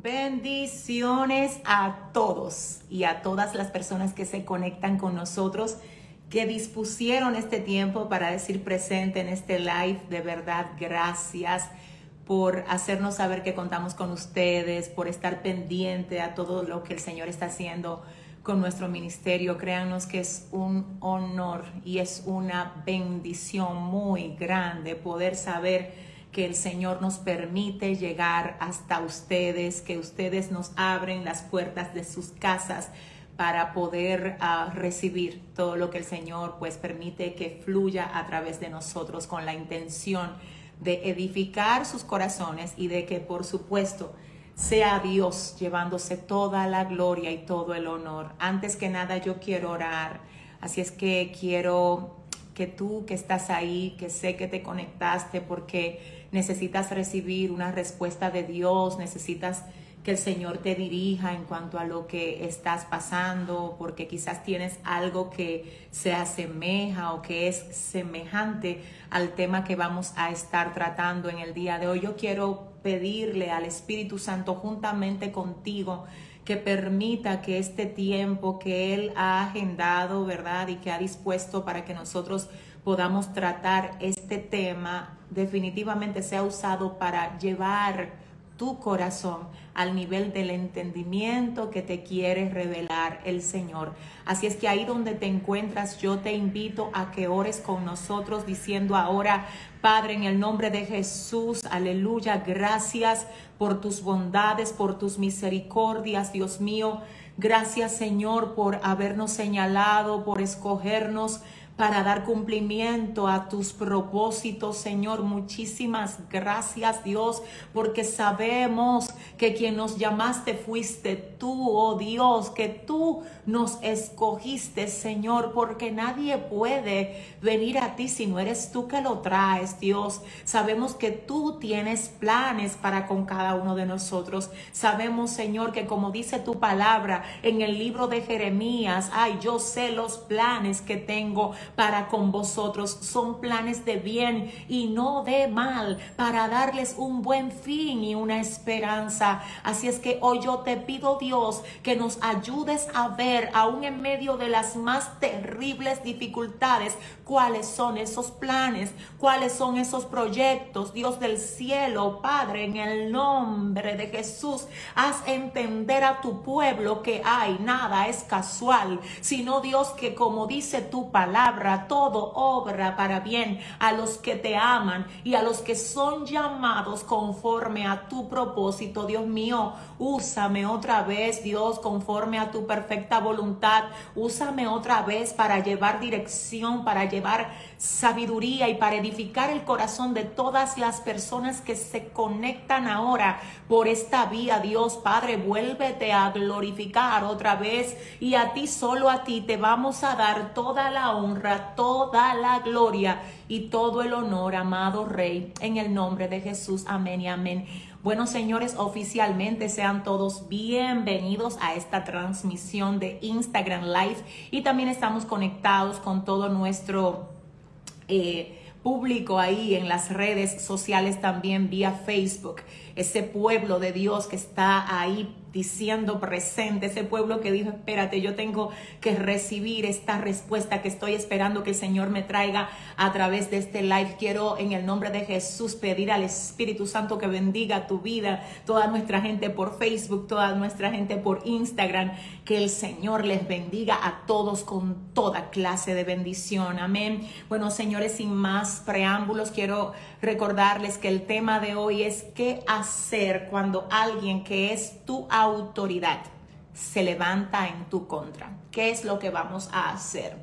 Bendiciones a todos y a todas las personas que se conectan con nosotros, que dispusieron este tiempo para decir presente en este live. De verdad, gracias por hacernos saber que contamos con ustedes, por estar pendiente a todo lo que el Señor está haciendo con nuestro ministerio. Créanos que es un honor y es una bendición muy grande poder saber que el Señor nos permite llegar hasta ustedes, que ustedes nos abren las puertas de sus casas para poder uh, recibir todo lo que el Señor pues permite que fluya a través de nosotros con la intención de edificar sus corazones y de que por supuesto sea Dios llevándose toda la gloria y todo el honor. Antes que nada yo quiero orar, así es que quiero que tú que estás ahí, que sé que te conectaste porque necesitas recibir una respuesta de Dios, necesitas que el Señor te dirija en cuanto a lo que estás pasando, porque quizás tienes algo que se asemeja o que es semejante al tema que vamos a estar tratando en el día de hoy. Yo quiero pedirle al Espíritu Santo juntamente contigo que permita que este tiempo que Él ha agendado, ¿verdad? Y que ha dispuesto para que nosotros podamos tratar este tema, definitivamente sea usado para llevar tu corazón al nivel del entendimiento que te quiere revelar el Señor. Así es que ahí donde te encuentras, yo te invito a que ores con nosotros diciendo ahora, Padre, en el nombre de Jesús, aleluya, gracias por tus bondades, por tus misericordias, Dios mío. Gracias, Señor, por habernos señalado, por escogernos para dar cumplimiento a tus propósitos, Señor. Muchísimas gracias, Dios, porque sabemos que quien nos llamaste fuiste tú, oh Dios, que tú nos escogiste, Señor, porque nadie puede venir a ti si no eres tú que lo traes, Dios. Sabemos que tú tienes planes para con cada uno de nosotros. Sabemos, Señor, que como dice tu palabra en el libro de Jeremías, ay, yo sé los planes que tengo para con vosotros. Son planes de bien y no de mal, para darles un buen fin y una esperanza. Así es que hoy yo te pido, Dios, que nos ayudes a ver, aún en medio de las más terribles dificultades, cuáles son esos planes, cuáles son esos proyectos. Dios del cielo, Padre, en el nombre de Jesús, haz entender a tu pueblo que hay nada es casual, sino Dios que como dice tu palabra, todo obra para bien a los que te aman y a los que son llamados conforme a tu propósito. Dios mío, úsame otra vez, Dios, conforme a tu perfecta voluntad. Úsame otra vez para llevar dirección, para llevar sabiduría y para edificar el corazón de todas las personas que se conectan ahora por esta vía. Dios Padre, vuélvete a glorificar otra vez y a ti, solo a ti, te vamos a dar toda la honra toda la gloria y todo el honor, amado Rey, en el nombre de Jesús. Amén y amén. Bueno, señores, oficialmente sean todos bienvenidos a esta transmisión de Instagram Live y también estamos conectados con todo nuestro... Eh, público ahí en las redes sociales también vía Facebook, ese pueblo de Dios que está ahí diciendo presente, ese pueblo que dijo, espérate, yo tengo que recibir esta respuesta que estoy esperando que el Señor me traiga a través de este live. Quiero en el nombre de Jesús pedir al Espíritu Santo que bendiga tu vida, toda nuestra gente por Facebook, toda nuestra gente por Instagram, que el Señor les bendiga a todos con toda clase de bendición. Amén. Bueno, señores, sin más preámbulos, quiero recordarles que el tema de hoy es qué hacer cuando alguien que es tu autoridad se levanta en tu contra. ¿Qué es lo que vamos a hacer?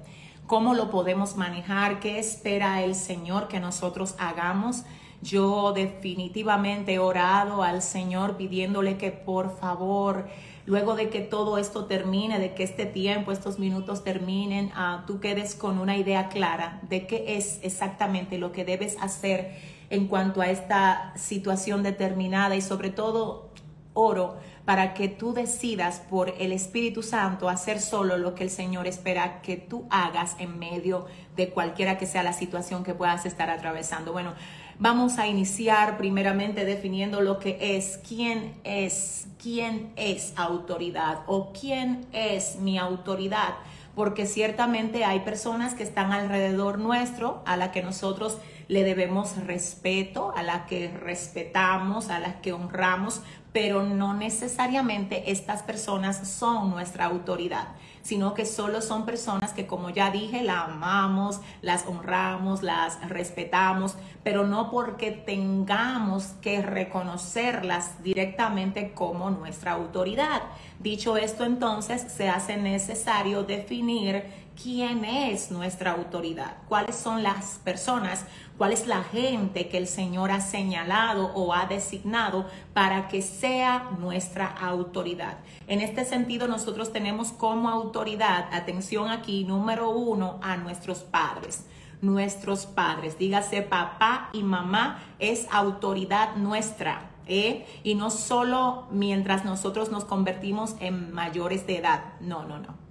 ¿Cómo lo podemos manejar? ¿Qué espera el Señor que nosotros hagamos? Yo definitivamente he orado al Señor pidiéndole que por favor luego de que todo esto termine, de que este tiempo, estos minutos terminen, uh, tú quedes con una idea clara de qué es exactamente lo que debes hacer en cuanto a esta situación determinada y sobre todo oro para que tú decidas por el Espíritu Santo hacer solo lo que el Señor espera que tú hagas en medio de cualquiera que sea la situación que puedas estar atravesando. Bueno, vamos a iniciar primeramente definiendo lo que es, quién es, quién es autoridad o quién es mi autoridad porque ciertamente hay personas que están alrededor nuestro a la que nosotros le debemos respeto, a la que respetamos, a las que honramos, pero no necesariamente estas personas son nuestra autoridad, sino que solo son personas que, como ya dije, la amamos, las honramos, las respetamos, pero no porque tengamos que reconocerlas directamente como nuestra autoridad. Dicho esto, entonces se hace necesario definir quién es nuestra autoridad, cuáles son las personas, cuál es la gente que el Señor ha señalado o ha designado para que sea nuestra autoridad. En este sentido, nosotros tenemos como autoridad, atención aquí, número uno, a nuestros padres nuestros padres. Dígase papá y mamá es autoridad nuestra. ¿eh? Y no solo mientras nosotros nos convertimos en mayores de edad. No, no, no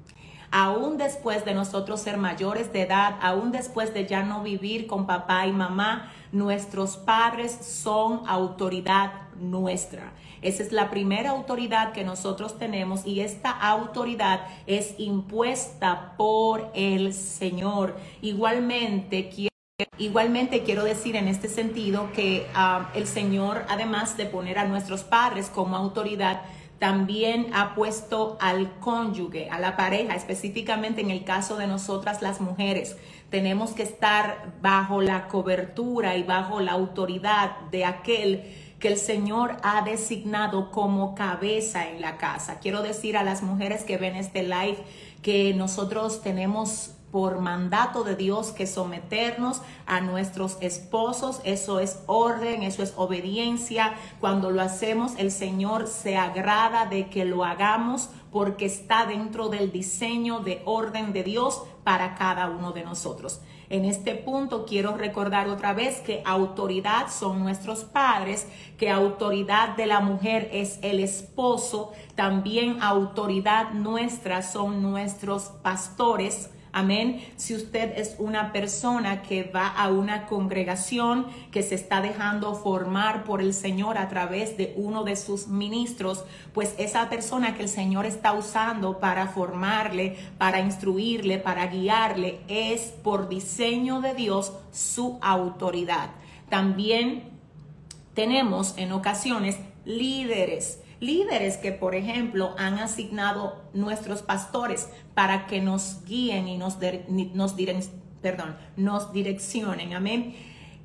aún después de nosotros ser mayores de edad, aún después de ya no vivir con papá y mamá, nuestros padres son autoridad nuestra. Esa es la primera autoridad que nosotros tenemos y esta autoridad es impuesta por el Señor. Igualmente, quiero Igualmente quiero decir en este sentido que ah, el Señor, además de poner a nuestros padres como autoridad, también ha puesto al cónyuge, a la pareja, específicamente en el caso de nosotras las mujeres. Tenemos que estar bajo la cobertura y bajo la autoridad de aquel que el Señor ha designado como cabeza en la casa. Quiero decir a las mujeres que ven este live que nosotros tenemos por mandato de Dios que someternos a nuestros esposos. Eso es orden, eso es obediencia. Cuando lo hacemos, el Señor se agrada de que lo hagamos porque está dentro del diseño de orden de Dios para cada uno de nosotros. En este punto quiero recordar otra vez que autoridad son nuestros padres, que autoridad de la mujer es el esposo, también autoridad nuestra son nuestros pastores, Amén. Si usted es una persona que va a una congregación que se está dejando formar por el Señor a través de uno de sus ministros, pues esa persona que el Señor está usando para formarle, para instruirle, para guiarle, es por diseño de Dios su autoridad. También tenemos en ocasiones líderes líderes que, por ejemplo, han asignado nuestros pastores para que nos guíen y nos, nos, perdón, nos direccionen. Amén.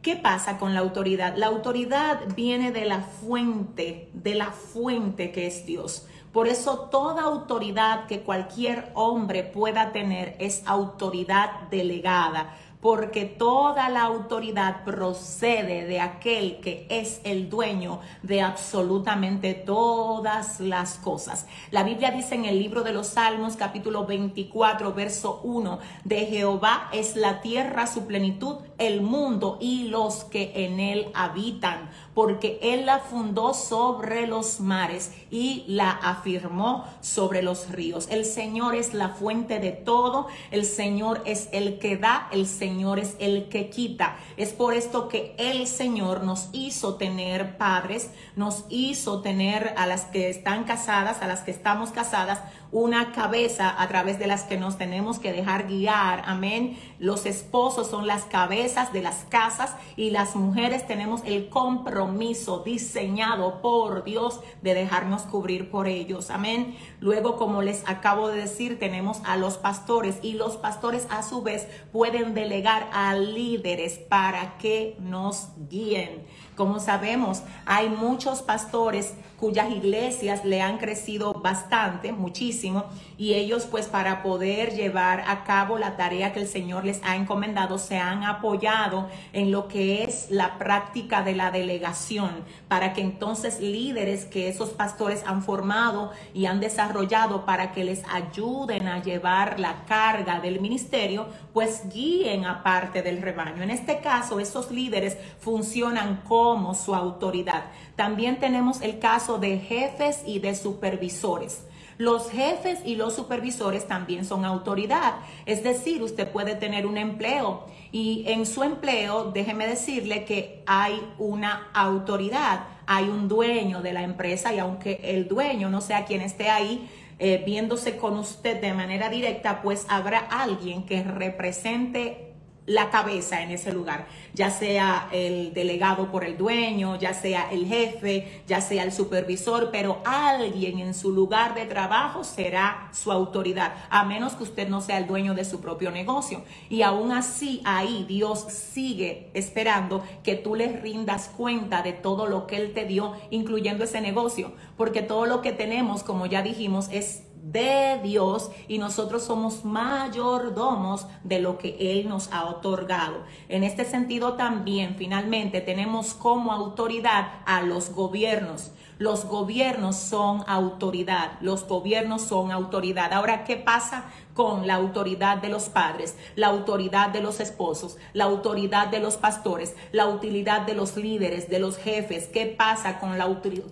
¿Qué pasa con la autoridad? La autoridad viene de la fuente, de la fuente que es Dios. Por eso toda autoridad que cualquier hombre pueda tener es autoridad delegada porque toda la autoridad procede de aquel que es el dueño de absolutamente todas las cosas. La Biblia dice en el libro de los Salmos capítulo 24 verso 1, de Jehová es la tierra su plenitud, el mundo y los que en él habitan porque Él la fundó sobre los mares y la afirmó sobre los ríos. El Señor es la fuente de todo, el Señor es el que da, el Señor es el que quita. Es por esto que el Señor nos hizo tener padres, nos hizo tener a las que están casadas, a las que estamos casadas, una cabeza a través de las que nos tenemos que dejar guiar. Amén. Los esposos son las cabezas de las casas y las mujeres tenemos el compromiso diseñado por Dios de dejarnos cubrir por ellos. Amén. Luego, como les acabo de decir, tenemos a los pastores y los pastores a su vez pueden delegar a líderes para que nos guíen. Como sabemos, hay muchos pastores cuyas iglesias le han crecido bastante, muchísimo, y ellos pues para poder llevar a cabo la tarea que el Señor les ha encomendado se han apoyado en lo que es la práctica de la delegación, para que entonces líderes que esos pastores han formado y han desarrollado para que les ayuden a llevar la carga del ministerio, pues guíen a parte del rebaño. En este caso, esos líderes funcionan como su autoridad. También tenemos el caso de jefes y de supervisores. Los jefes y los supervisores también son autoridad. Es decir, usted puede tener un empleo y en su empleo, déjeme decirle que hay una autoridad, hay un dueño de la empresa y aunque el dueño no sea quien esté ahí, eh, viéndose con usted de manera directa, pues habrá alguien que represente la cabeza en ese lugar, ya sea el delegado por el dueño, ya sea el jefe, ya sea el supervisor, pero alguien en su lugar de trabajo será su autoridad, a menos que usted no sea el dueño de su propio negocio. Y aún así, ahí Dios sigue esperando que tú le rindas cuenta de todo lo que Él te dio, incluyendo ese negocio, porque todo lo que tenemos, como ya dijimos, es de Dios y nosotros somos mayordomos de lo que Él nos ha otorgado. En este sentido también, finalmente, tenemos como autoridad a los gobiernos. Los gobiernos son autoridad, los gobiernos son autoridad. Ahora, ¿qué pasa con la autoridad de los padres, la autoridad de los esposos, la autoridad de los pastores, la utilidad de los líderes, de los jefes. ¿Qué pasa con la,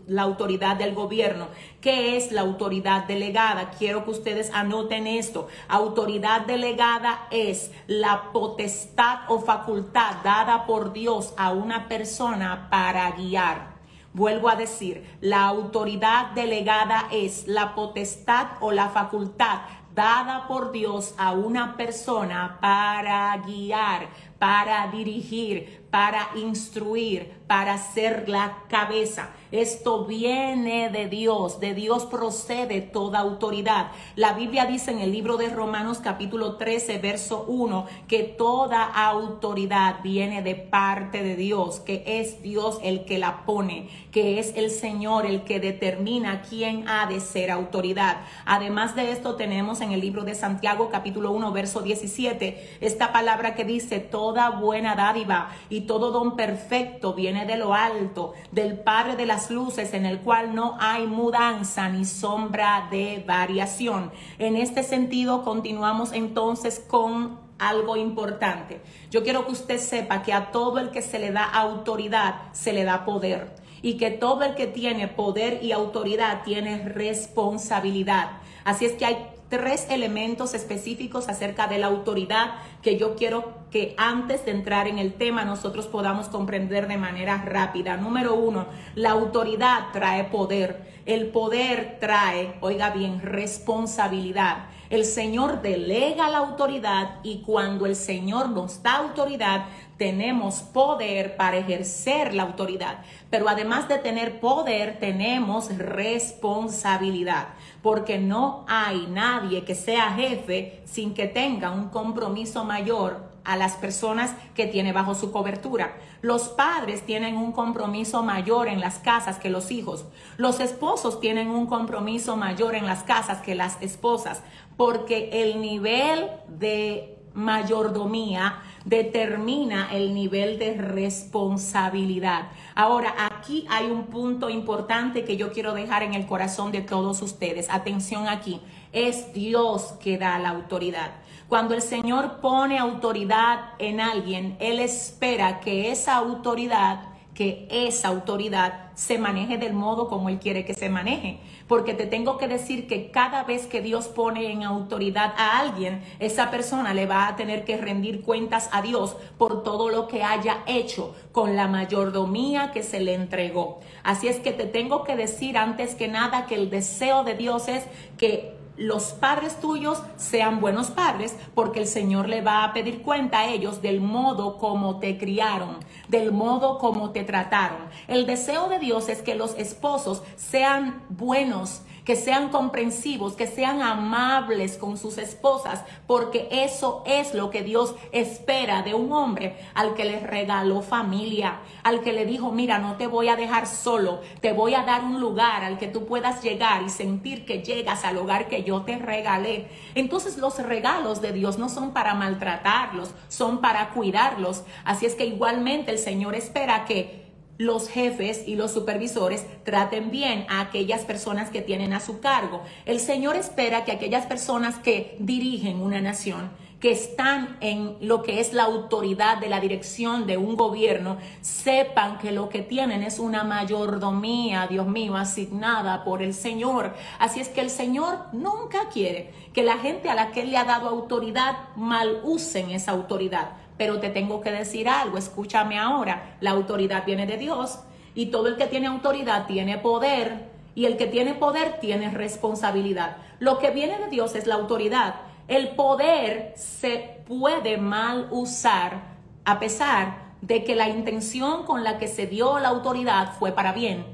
la autoridad del gobierno? ¿Qué es la autoridad delegada? Quiero que ustedes anoten esto. Autoridad delegada es la potestad o facultad dada por Dios a una persona para guiar. Vuelvo a decir, la autoridad delegada es la potestad o la facultad dada por Dios a una persona para guiar, para dirigir, para instruir, para ser la cabeza. Esto viene de Dios, de Dios procede toda autoridad. La Biblia dice en el libro de Romanos capítulo 13, verso 1, que toda autoridad viene de parte de Dios, que es Dios el que la pone, que es el Señor el que determina quién ha de ser autoridad. Además de esto tenemos en el libro de Santiago capítulo 1, verso 17, esta palabra que dice, toda buena dádiva y todo don perfecto viene de lo alto, del Padre de las luces, en el cual no hay mudanza ni sombra de variación. En este sentido, continuamos entonces con algo importante. Yo quiero que usted sepa que a todo el que se le da autoridad, se le da poder. Y que todo el que tiene poder y autoridad tiene responsabilidad. Así es que hay tres elementos específicos acerca de la autoridad que yo quiero que antes de entrar en el tema nosotros podamos comprender de manera rápida. Número uno, la autoridad trae poder. El poder trae, oiga bien, responsabilidad. El Señor delega la autoridad y cuando el Señor nos da autoridad, tenemos poder para ejercer la autoridad. Pero además de tener poder, tenemos responsabilidad. Porque no hay nadie que sea jefe sin que tenga un compromiso mayor a las personas que tiene bajo su cobertura. Los padres tienen un compromiso mayor en las casas que los hijos. Los esposos tienen un compromiso mayor en las casas que las esposas, porque el nivel de mayordomía determina el nivel de responsabilidad. Ahora, aquí hay un punto importante que yo quiero dejar en el corazón de todos ustedes. Atención aquí, es Dios que da la autoridad. Cuando el Señor pone autoridad en alguien, Él espera que esa autoridad, que esa autoridad se maneje del modo como Él quiere que se maneje. Porque te tengo que decir que cada vez que Dios pone en autoridad a alguien, esa persona le va a tener que rendir cuentas a Dios por todo lo que haya hecho con la mayordomía que se le entregó. Así es que te tengo que decir antes que nada que el deseo de Dios es que los padres tuyos sean buenos padres, porque el Señor le va a pedir cuenta a ellos del modo como te criaron, del modo como te trataron. El deseo de Dios es que los esposos sean buenos, que sean comprensivos, que sean amables con sus esposas, porque eso es lo que Dios espera de un hombre al que le regaló familia, al que le dijo, mira, no te voy a dejar solo, te voy a dar un lugar al que tú puedas llegar y sentir que llegas al hogar que yo te regalé. Entonces los regalos de Dios no son para maltratarlos, son para cuidarlos. Así es que igualmente el Señor espera que los jefes y los supervisores traten bien a aquellas personas que tienen a su cargo. El Señor espera que aquellas personas que dirigen una nación, que están en lo que es la autoridad de la dirección de un gobierno, sepan que lo que tienen es una mayordomía, Dios mío, asignada por el Señor. Así es que el Señor nunca quiere que la gente a la que Él le ha dado autoridad mal usen esa autoridad pero te tengo que decir algo, escúchame ahora, la autoridad viene de Dios y todo el que tiene autoridad tiene poder y el que tiene poder tiene responsabilidad. Lo que viene de Dios es la autoridad. El poder se puede mal usar a pesar de que la intención con la que se dio la autoridad fue para bien.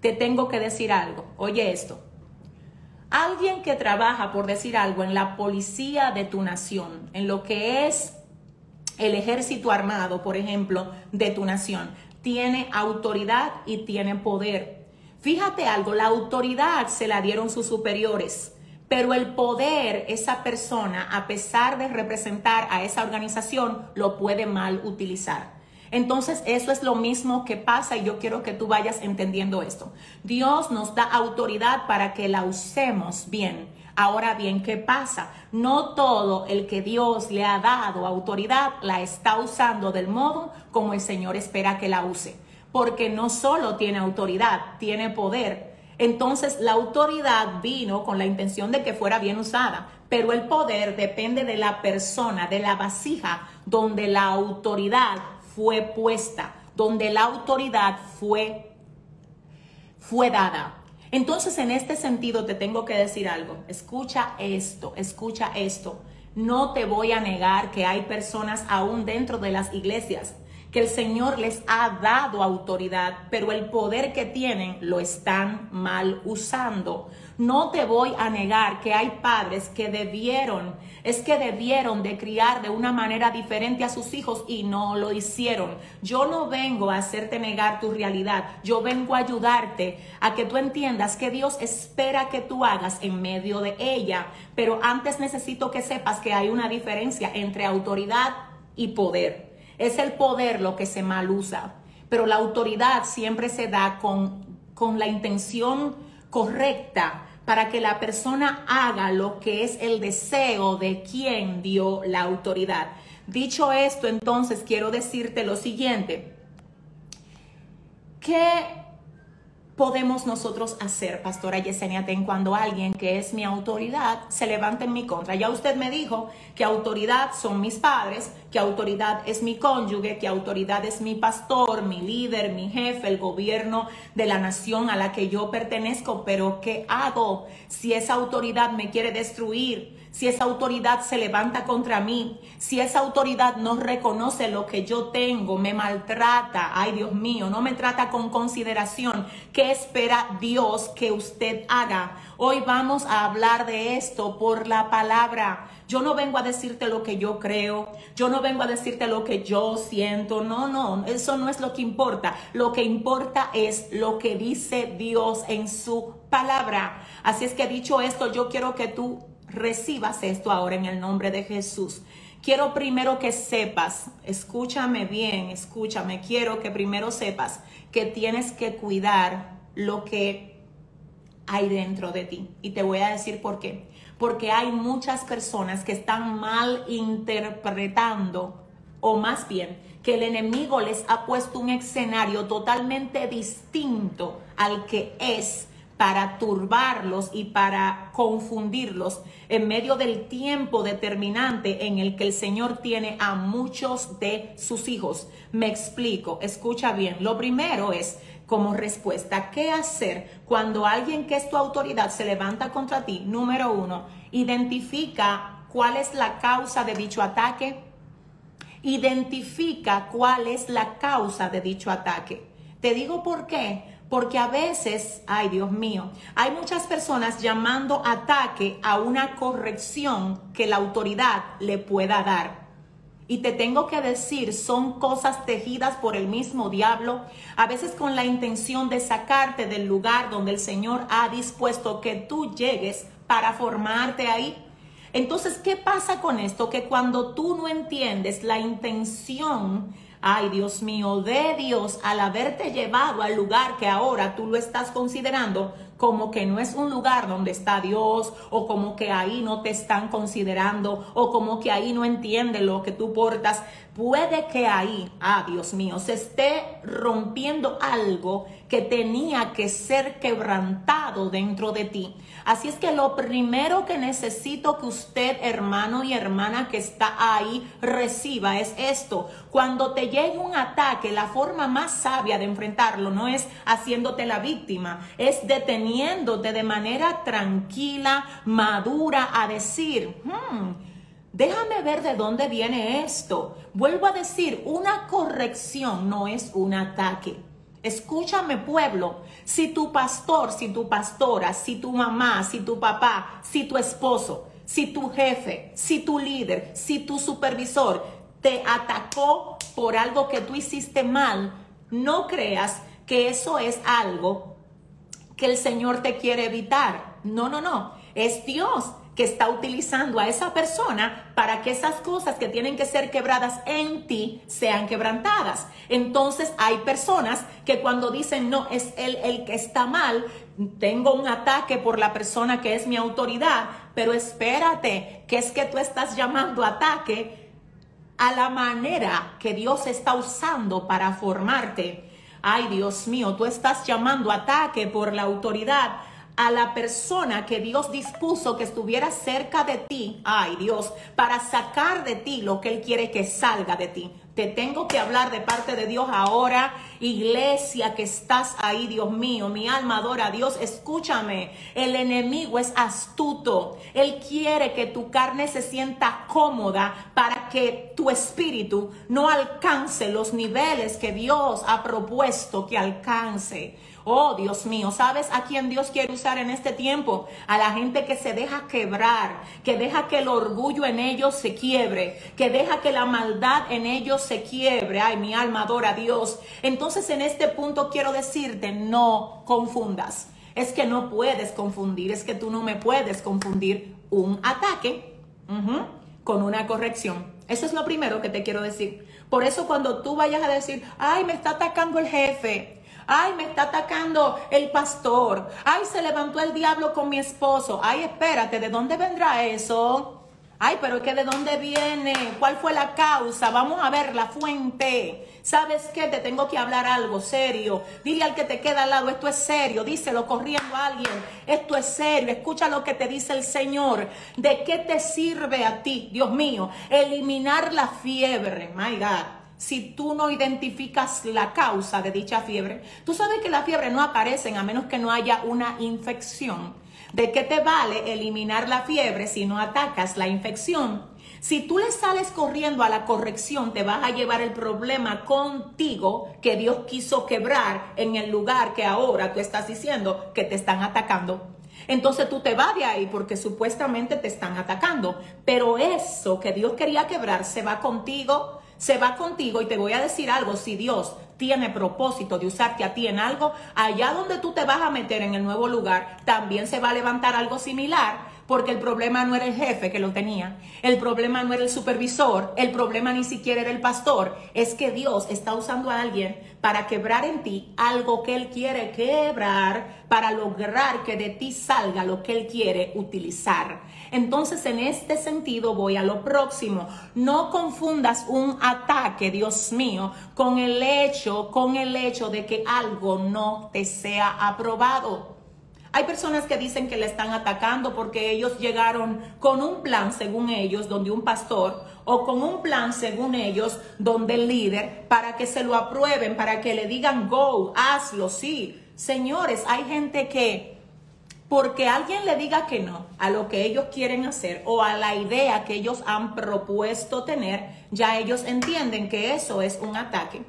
Te tengo que decir algo, oye esto. Alguien que trabaja, por decir algo, en la policía de tu nación, en lo que es el ejército armado, por ejemplo, de tu nación. Tiene autoridad y tiene poder. Fíjate algo, la autoridad se la dieron sus superiores, pero el poder, esa persona, a pesar de representar a esa organización, lo puede mal utilizar. Entonces, eso es lo mismo que pasa y yo quiero que tú vayas entendiendo esto. Dios nos da autoridad para que la usemos bien Ahora bien, ¿qué pasa? No todo el que Dios le ha dado autoridad la está usando del modo como el Señor espera que la use. Porque no solo tiene autoridad, tiene poder. Entonces la autoridad vino con la intención de que fuera bien usada, pero el poder depende de la persona, de la vasija donde la autoridad fue puesta, donde la autoridad fue, fue dada. Entonces, en este sentido, te tengo que decir algo. Escucha esto, escucha esto. No te voy a negar que hay personas aún dentro de las iglesias que el Señor les ha dado autoridad, pero el poder que tienen lo están mal usando. No te voy a negar que hay padres que debieron, es que debieron de criar de una manera diferente a sus hijos y no lo hicieron. Yo no vengo a hacerte negar tu realidad, yo vengo a ayudarte a que tú entiendas que Dios espera que tú hagas en medio de ella. Pero antes necesito que sepas que hay una diferencia entre autoridad y poder. Es el poder lo que se mal usa, pero la autoridad siempre se da con, con la intención correcta para que la persona haga lo que es el deseo de quien dio la autoridad. Dicho esto, entonces quiero decirte lo siguiente. ¿Qué podemos nosotros hacer, Pastora Yesenia Ten, cuando alguien que es mi autoridad se levanta en mi contra? Ya usted me dijo que autoridad son mis padres, que autoridad es mi cónyuge, que autoridad es mi pastor, mi líder, mi jefe, el gobierno de la nación a la que yo pertenezco, pero ¿qué hago si esa autoridad me quiere destruir? Si esa autoridad se levanta contra mí, si esa autoridad no reconoce lo que yo tengo, me maltrata, ay Dios mío, no me trata con consideración, ¿qué espera Dios que usted haga? Hoy vamos a hablar de esto por la palabra. Yo no vengo a decirte lo que yo creo, yo no vengo a decirte lo que yo siento, no, no, eso no es lo que importa. Lo que importa es lo que dice Dios en su palabra. Así es que dicho esto, yo quiero que tú recibas esto ahora en el nombre de Jesús. Quiero primero que sepas, escúchame bien, escúchame, quiero que primero sepas que tienes que cuidar lo que hay dentro de ti. Y te voy a decir por qué. Porque hay muchas personas que están mal interpretando, o más bien, que el enemigo les ha puesto un escenario totalmente distinto al que es para turbarlos y para confundirlos en medio del tiempo determinante en el que el Señor tiene a muchos de sus hijos. Me explico, escucha bien. Lo primero es como respuesta, ¿qué hacer cuando alguien que es tu autoridad se levanta contra ti? Número uno, identifica cuál es la causa de dicho ataque. Identifica cuál es la causa de dicho ataque. Te digo por qué Porque a veces, ay Dios mío, hay muchas personas llamando ataque a una corrección que la autoridad le pueda dar. Y te tengo que decir, son cosas tejidas por el mismo diablo, a veces con la intención de sacarte del lugar donde el Señor ha dispuesto que tú llegues para formarte ahí. Entonces, ¿qué pasa con esto? Que cuando tú no entiendes la intención, ay Dios mío, de Dios al haberte llevado al lugar que ahora tú lo estás considerando como que no es un lugar donde está Dios o como que ahí no te están considerando o como que ahí no entiende lo que tú portas. Puede que ahí, ah Dios mío, se esté rompiendo algo que tenía que ser quebrantado dentro de ti. Así es que lo primero que necesito que usted, hermano y hermana que está ahí, reciba es esto. Cuando te llegue un ataque, la forma más sabia de enfrentarlo no es haciéndote la víctima, es deteniéndote de manera tranquila, madura, a decir, hmm, déjame ver de dónde viene esto. Vuelvo a decir, una corrección no es un ataque. Escúchame pueblo, si tu pastor, si tu pastora, si tu mamá, si tu papá, si tu esposo, si tu jefe, si tu líder, si tu supervisor te atacó por algo que tú hiciste mal, no creas que eso es algo que el Señor te quiere evitar. No, no, no. Es Dios que está utilizando a esa persona para que esas cosas que tienen que ser quebradas en ti sean quebrantadas. Entonces hay personas que cuando dicen, no, es él el que está mal, tengo un ataque por la persona que es mi autoridad, pero espérate, que es que tú estás llamando ataque a la manera que Dios está usando para formarte. Ay, Dios mío, tú estás llamando ataque por la autoridad a la persona que Dios dispuso que estuviera cerca de ti, ay Dios, para sacar de ti lo que Él quiere que salga de ti. Te tengo que hablar de parte de Dios ahora, iglesia que estás ahí, Dios mío, mi alma adora a Dios, escúchame, el enemigo es astuto, Él quiere que tu carne se sienta cómoda para que tu espíritu no alcance los niveles que Dios ha propuesto que alcance. Oh, Dios mío, ¿sabes a quién Dios quiere usar en este tiempo? A la gente que se deja quebrar, que deja que el orgullo en ellos se quiebre, que deja que la maldad en ellos se quiebre. Ay, mi alma adora a Dios. Entonces en este punto quiero decirte, no confundas. Es que no puedes confundir, es que tú no me puedes confundir un ataque con una corrección. Eso es lo primero que te quiero decir. Por eso cuando tú vayas a decir, ay, me está atacando el jefe, Ay, me está atacando el pastor. Ay, se levantó el diablo con mi esposo. Ay, espérate, ¿de dónde vendrá eso? Ay, pero es que de dónde viene, cuál fue la causa, vamos a ver la fuente. ¿Sabes qué? Te tengo que hablar algo serio. Dile al que te queda al lado, esto es serio. Díselo corriendo a alguien, esto es serio. Escucha lo que te dice el Señor. ¿De qué te sirve a ti, Dios mío, eliminar la fiebre? My God si tú no identificas la causa de dicha fiebre. Tú sabes que la fiebre no aparece a menos que no haya una infección. ¿De qué te vale eliminar la fiebre si no atacas la infección? Si tú le sales corriendo a la corrección, te vas a llevar el problema contigo que Dios quiso quebrar en el lugar que ahora tú estás diciendo que te están atacando. Entonces tú te vas de ahí porque supuestamente te están atacando. Pero eso que Dios quería quebrar se va contigo, se va contigo y te voy a decir algo, si Dios tiene propósito de usarte a ti en algo, allá donde tú te vas a meter en el nuevo lugar, también se va a levantar algo similar porque el problema no era el jefe que lo tenía, el problema no era el supervisor, el problema ni siquiera era el pastor, es que Dios está usando a alguien para quebrar en ti algo que Él quiere quebrar, para lograr que de ti salga lo que Él quiere utilizar. Entonces, en este sentido, voy a lo próximo. No confundas un ataque, Dios mío, con el hecho, con el hecho de que algo no te sea aprobado. Hay personas que dicen que le están atacando porque ellos llegaron con un plan, según ellos, donde un pastor, o con un plan, según ellos, donde el líder, para que se lo aprueben, para que le digan, go, hazlo, sí. Señores, hay gente que, porque alguien le diga que no a lo que ellos quieren hacer o a la idea que ellos han propuesto tener, ya ellos entienden que eso es un ataque.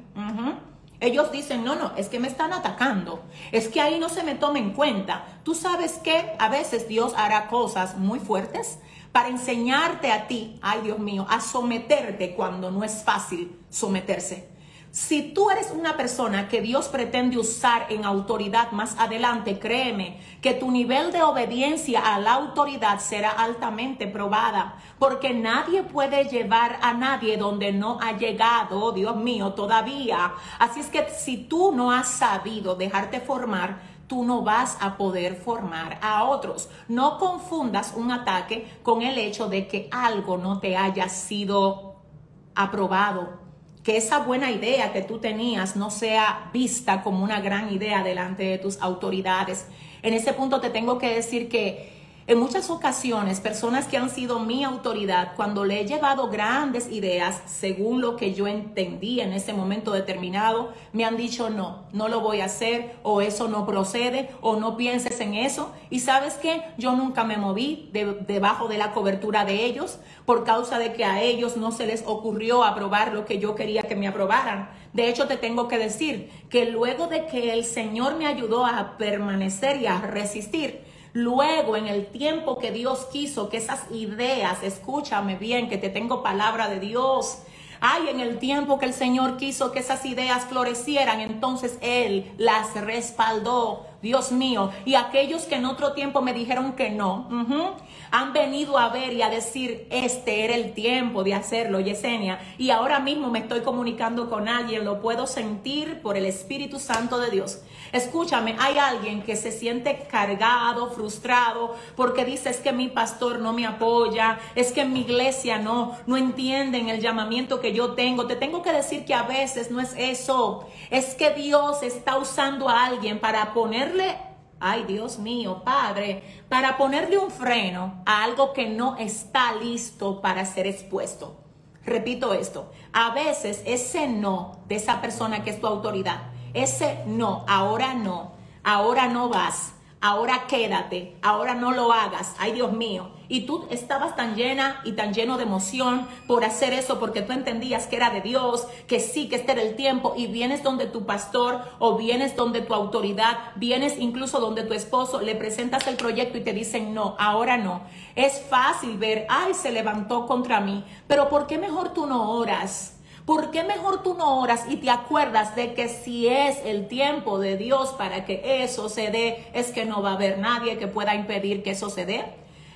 Ellos dicen, no, no, es que me están atacando, es que ahí no se me toma en cuenta. Tú sabes que a veces Dios hará cosas muy fuertes para enseñarte a ti, ay Dios mío, a someterte cuando no es fácil someterse. Si tú eres una persona que Dios pretende usar en autoridad más adelante, créeme que tu nivel de obediencia a la autoridad será altamente probada, porque nadie puede llevar a nadie donde no ha llegado, Dios mío, todavía. Así es que si tú no has sabido dejarte formar, tú no vas a poder formar a otros. No confundas un ataque con el hecho de que algo no te haya sido aprobado que esa buena idea que tú tenías no sea vista como una gran idea delante de tus autoridades. En ese punto te tengo que decir que en muchas ocasiones, personas que han sido mi autoridad, cuando le he llevado grandes ideas, según lo que yo entendía en ese momento determinado, me han dicho no, no lo voy a hacer, o eso no procede, o no pienses en eso. Y sabes qué, yo nunca me moví debajo de la cobertura de ellos, por causa de que a ellos no se les ocurrió aprobar lo que yo quería que me aprobaran. De hecho, te tengo que decir que luego de que el Señor me ayudó a permanecer y a resistir, Luego, en el tiempo que Dios quiso que esas ideas, escúchame bien, que te tengo palabra de Dios, Ay, en el tiempo que el Señor quiso que esas ideas florecieran, entonces Él las respaldó. Dios mío, y aquellos que en otro tiempo me dijeron que no, han venido a ver y a decir, este era el tiempo de hacerlo, Yesenia, y ahora mismo me estoy comunicando con alguien, lo puedo sentir por el Espíritu Santo de Dios. Escúchame, hay alguien que se siente cargado, frustrado, porque dice, es que mi pastor no me apoya, es que mi iglesia no, no entienden el llamamiento que yo tengo. Te tengo que decir que a veces no es eso, es que Dios está usando a alguien para ay Dios mío, Padre, para ponerle un freno a algo que no está listo para ser expuesto. Repito esto, a veces ese no de esa persona que es tu autoridad, ese no, ahora no, ahora no vas, ahora quédate, ahora no lo hagas, ay Dios mío. Y tú estabas tan llena y tan lleno de emoción por hacer eso porque tú entendías que era de Dios, que sí, que este era el tiempo y vienes donde tu pastor o vienes donde tu autoridad, vienes incluso donde tu esposo, le presentas el proyecto y te dicen no, ahora no. Es fácil ver, ay, se levantó contra mí, pero ¿por qué mejor tú no oras? ¿Por qué mejor tú no oras y te acuerdas de que si es el tiempo de Dios para que eso se dé, es que no va a haber nadie que pueda impedir que eso se dé?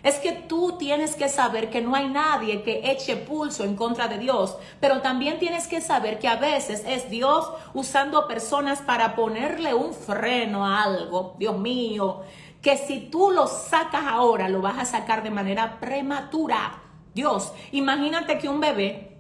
Es que tú tienes que saber que no hay nadie que eche pulso en contra de Dios, pero también tienes que saber que a veces es Dios usando personas para ponerle un freno a algo. Dios mío, que si tú lo sacas ahora, lo vas a sacar de manera prematura. Dios, imagínate que un bebé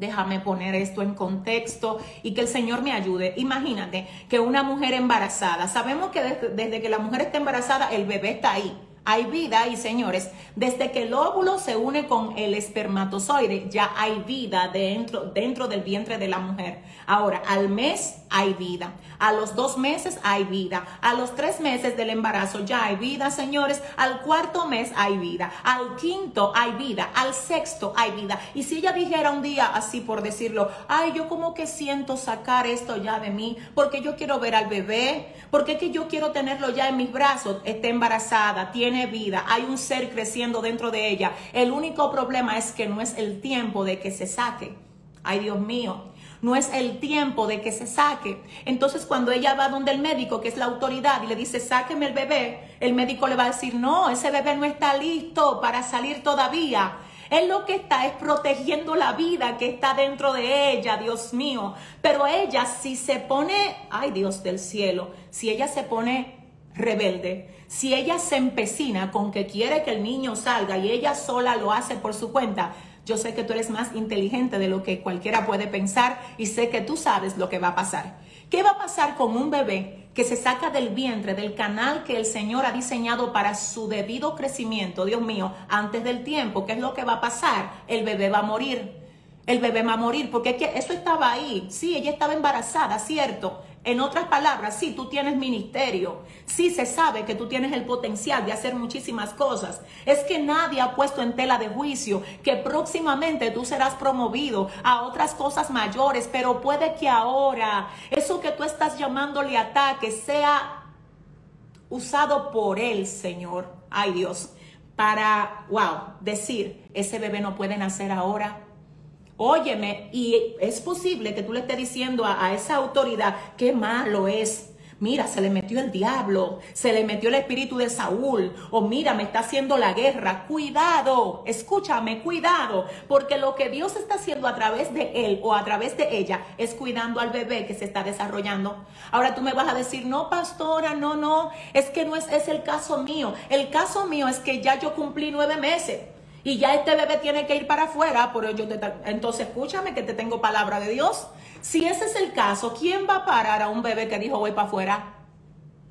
Déjame poner esto en contexto y que el Señor me ayude. Imagínate que una mujer embarazada, sabemos que desde, que la mujer está embarazada, el bebé está ahí. Hay vida y señores, desde que el óvulo se une con el espermatozoide, ya hay vida dentro, dentro del vientre de la mujer. Ahora, al mes hay vida. A los dos meses hay vida. A los tres meses del embarazo ya hay vida, señores. Al cuarto mes hay vida. Al quinto hay vida. Al sexto hay vida. Y si ella dijera un día así por decirlo, ay, yo como que siento sacar esto ya de mí, porque yo quiero ver al bebé, porque es que yo quiero tenerlo ya en mis brazos, está embarazada, tiene vida, hay un ser creciendo dentro de ella. El único problema es que no es el tiempo de que se saque. Ay, Dios mío, no es el tiempo de que se saque. Entonces cuando ella va donde el médico, que es la autoridad, y le dice, sáqueme el bebé, el médico le va a decir, no, ese bebé no está listo para salir todavía. Él lo que está es protegiendo la vida que está dentro de ella, Dios mío. Pero ella si se pone, ay Dios del cielo, si ella se pone rebelde, si ella se empecina con que quiere que el niño salga y ella sola lo hace por su cuenta, yo sé que tú eres más inteligente de lo que cualquiera puede pensar y sé que tú sabes lo que va a pasar. ¿Qué va a pasar con un bebé que se saca del vientre, del canal que el Señor ha diseñado para su debido crecimiento, Dios mío, antes del tiempo? ¿Qué es lo que va a pasar? El bebé va a morir. El bebé va a morir porque es que eso estaba ahí. Sí, ella estaba embarazada, cierto. En otras palabras, sí, tú tienes ministerio, sí se sabe que tú tienes el potencial de hacer muchísimas cosas. Es que nadie ha puesto en tela de juicio que próximamente tú serás promovido a otras cosas mayores, pero puede que ahora eso que tú estás llamándole ataque sea usado por el Señor, ay Dios, para, wow, decir, ese bebé no puede nacer ahora, Óyeme, y es posible que tú le estés diciendo a, esa autoridad qué malo es. Mira, se le metió el diablo, se le metió el espíritu de Saúl, o mira, me está haciendo la guerra. Cuidado, escúchame, cuidado, porque lo que Dios está haciendo a través de él o a través de ella es cuidando al bebé que se está desarrollando. Ahora tú me vas a decir, no, pastora, no, no, es que no es, es el caso mío. El caso mío es que ya yo cumplí nueve meses. Y ya este bebé tiene que ir para afuera, pero yo te, entonces escúchame que te tengo palabra de Dios. Si ese es el caso, ¿quién va a parar a un bebé que dijo voy para afuera?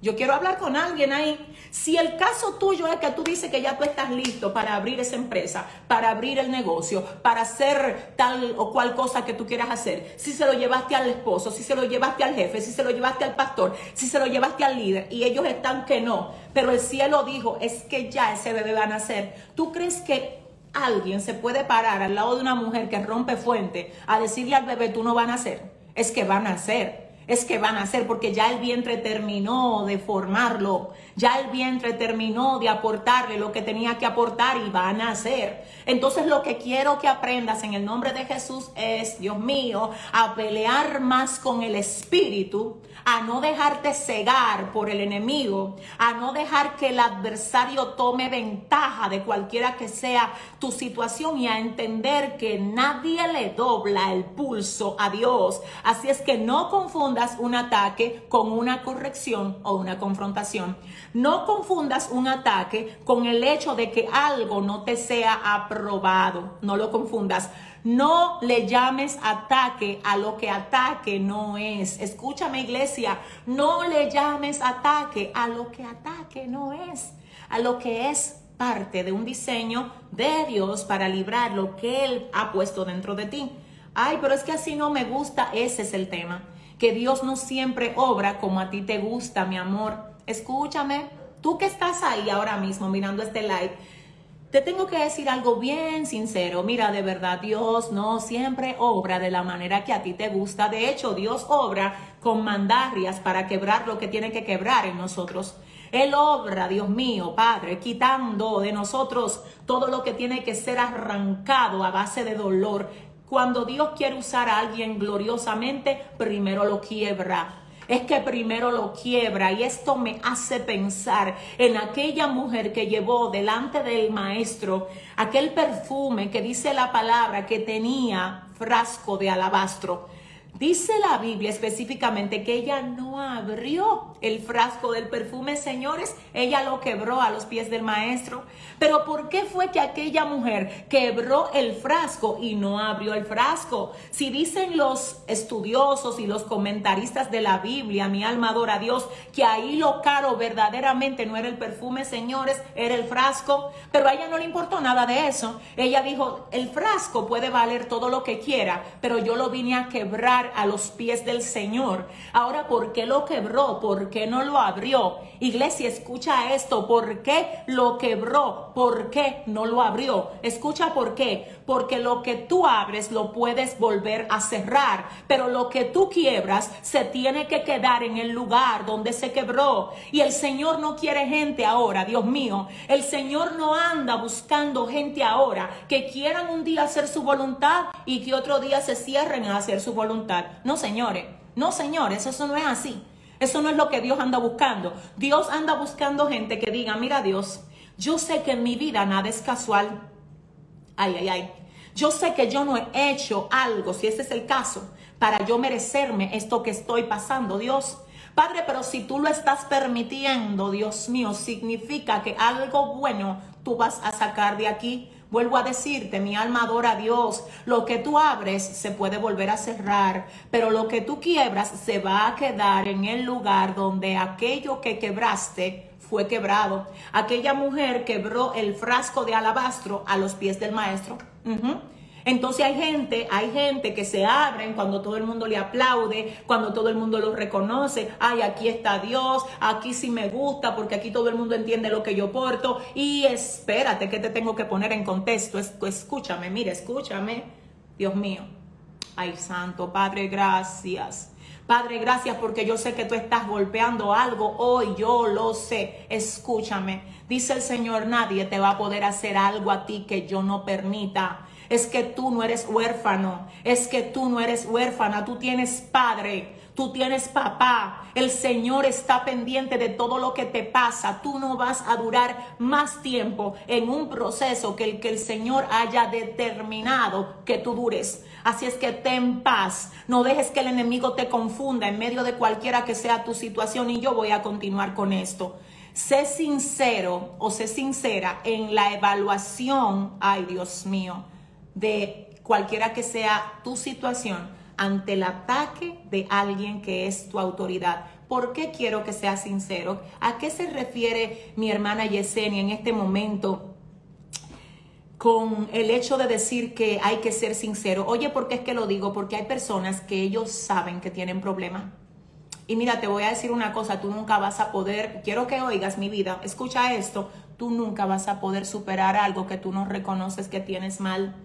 Yo quiero hablar con alguien ahí. Si el caso tuyo es que tú dices que ya tú estás listo para abrir esa empresa, para abrir el negocio, para hacer tal o cual cosa que tú quieras hacer, si se lo llevaste al esposo, si se lo llevaste al jefe, si se lo llevaste al pastor, si se lo llevaste al líder y ellos están que no, pero el cielo dijo, es que ya ese bebé va a nacer, ¿tú crees que alguien se puede parar al lado de una mujer que rompe fuente a decirle al bebé, tú no van a nacer? Es que van a nacer es que van a hacer, porque ya el vientre terminó de formarlo, ya el vientre terminó de aportarle lo que tenía que aportar y van a hacer. Entonces lo que quiero que aprendas en el nombre de Jesús es, Dios mío, a pelear más con el espíritu, a no dejarte cegar por el enemigo, a no dejar que el adversario tome ventaja de cualquiera que sea tu situación y a entender que nadie le dobla el pulso a Dios. Así es que no confundas un ataque con una corrección o una confrontación. No confundas un ataque con el hecho de que algo no te sea aprobado. No lo confundas. No le llames ataque a lo que ataque no es. Escúchame iglesia, no le llames ataque a lo que ataque no es. A lo que es parte de un diseño de Dios para librar lo que Él ha puesto dentro de ti. Ay, pero es que así no me gusta, ese es el tema que Dios no siempre obra como a ti te gusta, mi amor. Escúchame, tú que estás ahí ahora mismo mirando este live, te tengo que decir algo bien sincero. Mira, de verdad, Dios no siempre obra de la manera que a ti te gusta. De hecho, Dios obra con mandarrias para quebrar lo que tiene que quebrar en nosotros. Él obra, Dios mío, Padre, quitando de nosotros todo lo que tiene que ser arrancado a base de dolor, cuando Dios quiere usar a alguien gloriosamente, primero lo quiebra. Es que primero lo quiebra y esto me hace pensar en aquella mujer que llevó delante del maestro aquel perfume que dice la palabra que tenía frasco de alabastro. Dice la Biblia específicamente que ella no abrió el frasco del perfume, señores, ella lo quebró a los pies del maestro. Pero ¿por qué fue que aquella mujer quebró el frasco y no abrió el frasco? Si dicen los estudiosos y los comentaristas de la Biblia, mi alma adora a Dios, que ahí lo caro verdaderamente no era el perfume, señores, era el frasco. Pero a ella no le importó nada de eso. Ella dijo, el frasco puede valer todo lo que quiera, pero yo lo vine a quebrar a los pies del Señor. Ahora, ¿por qué lo quebró? ¿Por qué no lo abrió? Iglesia, escucha esto. ¿Por qué lo quebró? ¿Por qué no lo abrió? Escucha por qué. Porque lo que tú abres lo puedes volver a cerrar, pero lo que tú quiebras se tiene que quedar en el lugar donde se quebró. Y el Señor no quiere gente ahora, Dios mío. El Señor no anda buscando gente ahora que quieran un día hacer su voluntad y que otro día se cierren a hacer su voluntad. No, señores, no, señores, eso no es así. Eso no es lo que Dios anda buscando. Dios anda buscando gente que diga, mira Dios, yo sé que en mi vida nada es casual. Ay, ay, ay. Yo sé que yo no he hecho algo, si ese es el caso, para yo merecerme esto que estoy pasando, Dios. Padre, pero si tú lo estás permitiendo, Dios mío, significa que algo bueno tú vas a sacar de aquí. Vuelvo a decirte, mi alma adora a Dios. Lo que tú abres se puede volver a cerrar, pero lo que tú quiebras se va a quedar en el lugar donde aquello que quebraste fue quebrado. Aquella mujer quebró el frasco de alabastro a los pies del maestro. Entonces hay gente, hay gente que se abren cuando todo el mundo le aplaude, cuando todo el mundo lo reconoce. Ay, aquí está Dios, aquí sí me gusta, porque aquí todo el mundo entiende lo que yo porto. Y espérate que te tengo que poner en contexto. Escúchame, mire, escúchame. Dios mío. Ay, Santo Padre, gracias. Padre, gracias porque yo sé que tú estás golpeando algo hoy, yo lo sé. Escúchame. Dice el Señor, nadie te va a poder hacer algo a ti que yo no permita es que tú no eres huérfano, es que tú no eres huérfana, tú tienes padre, tú tienes papá, el Señor está pendiente de todo lo que te pasa, tú no vas a durar más tiempo en un proceso que el que el Señor haya determinado que tú dures. Así es que ten paz, no dejes que el enemigo te confunda en medio de cualquiera que sea tu situación. Y yo voy a continuar con esto. Sé sincero o sé sincera en la evaluación, ay Dios mío, de cualquiera que sea tu situación ante el ataque de alguien que es tu autoridad. ¿Por qué quiero que seas sincero? ¿A qué se refiere mi hermana Yesenia en este momento con el hecho de decir que hay que ser sincero? Oye, ¿por qué es que lo digo? Porque hay personas que ellos saben que tienen problemas. Y mira, te voy a decir una cosa, tú nunca vas a poder, quiero que oigas mi vida, escucha esto, tú nunca vas a poder superar algo que tú no reconoces que tienes mal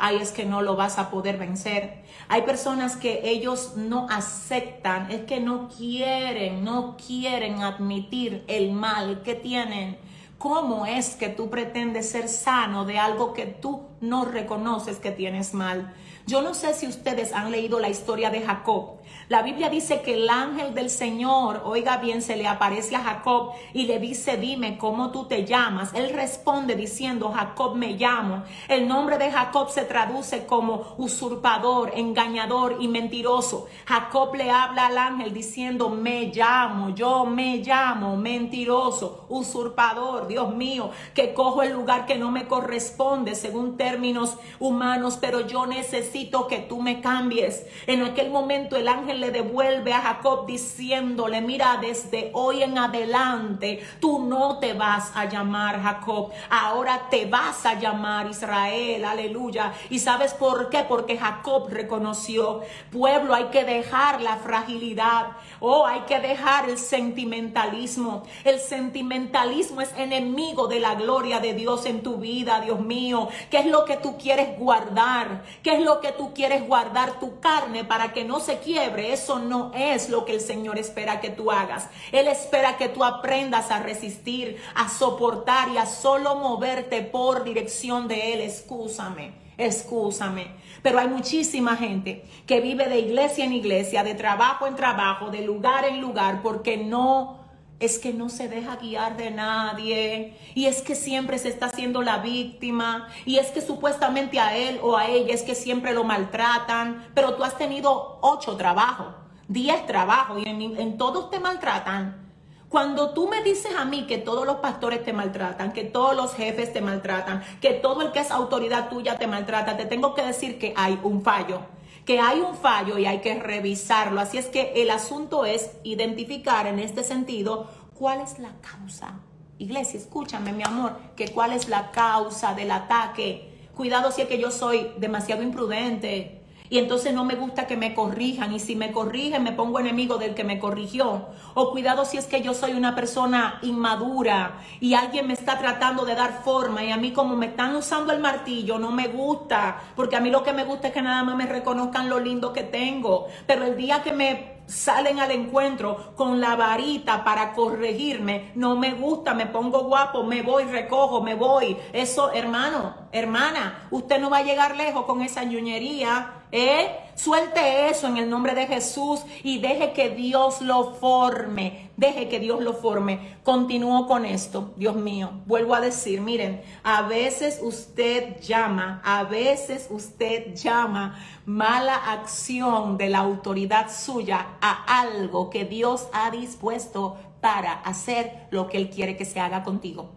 ay, es que no lo vas a poder vencer. Hay personas que ellos no aceptan, es que no quieren, no quieren admitir el mal que tienen. ¿Cómo es que tú pretendes ser sano de algo que tú no reconoces que tienes mal? Yo no sé si ustedes han leído la historia de Jacob. La Biblia dice que el ángel del Señor, oiga bien, se le aparece a Jacob y le dice, dime cómo tú te llamas. Él responde diciendo, Jacob me llamo. El nombre de Jacob se traduce como usurpador, engañador y mentiroso. Jacob le habla al ángel diciendo, me llamo, yo me llamo, mentiroso, usurpador, Dios mío, que cojo el lugar que no me corresponde según términos humanos, pero yo necesito que tú me cambies. En aquel momento el ángel le devuelve a Jacob diciéndole, mira, desde hoy en adelante tú no te vas a llamar Jacob, ahora te vas a llamar Israel, aleluya. ¿Y sabes por qué? Porque Jacob reconoció, pueblo, hay que dejar la fragilidad, oh, hay que dejar el sentimentalismo. El sentimentalismo es enemigo de la gloria de Dios en tu vida, Dios mío. ¿Qué es lo que tú quieres guardar? ¿Qué es lo que tú quieres guardar tu carne para que no se quiebre? Eso no es lo que el Señor espera que tú hagas. Él espera que tú aprendas a resistir, a soportar y a solo moverte por dirección de Él. Excúsame, excúsame. Pero hay muchísima gente que vive de iglesia en iglesia, de trabajo en trabajo, de lugar en lugar, porque no es que no se deja guiar de nadie. Y es que siempre se está haciendo la víctima. Y es que supuestamente a él o a ella es que siempre lo maltratan, pero tú has tenido ocho trabajos, diez trabajos y en, todos te maltratan. Cuando tú me dices a mí que todos los pastores te maltratan, que todos los jefes te maltratan, que todo el que es autoridad tuya te maltrata, te tengo que decir que hay un fallo que hay un fallo y hay que revisarlo. Así es que el asunto es identificar en este sentido cuál es la causa. Iglesia, escúchame, mi amor, que cuál es la causa del ataque. Cuidado si es que yo soy demasiado imprudente, y entonces no me gusta que me corrijan y si me corrigen me pongo enemigo del que me corrigió. O cuidado si es que yo soy una persona inmadura y alguien me está tratando de dar forma y a mí como me están usando el martillo no me gusta, porque a mí lo que me gusta es que nada más me reconozcan lo lindo que tengo. Pero el día que me salen al encuentro con la varita para corregirme, no me gusta, me pongo guapo, me voy, recojo, me voy. Eso, hermano, hermana, usted no va a llegar lejos con esa ñuñería. ¿Eh? Suelte eso en el nombre de Jesús y deje que Dios lo forme. Deje que Dios lo forme. Continúo con esto, Dios mío. Vuelvo a decir, miren, a veces usted llama, a veces usted llama mala acción de la autoridad suya a algo que Dios ha dispuesto para hacer lo que Él quiere que se haga contigo.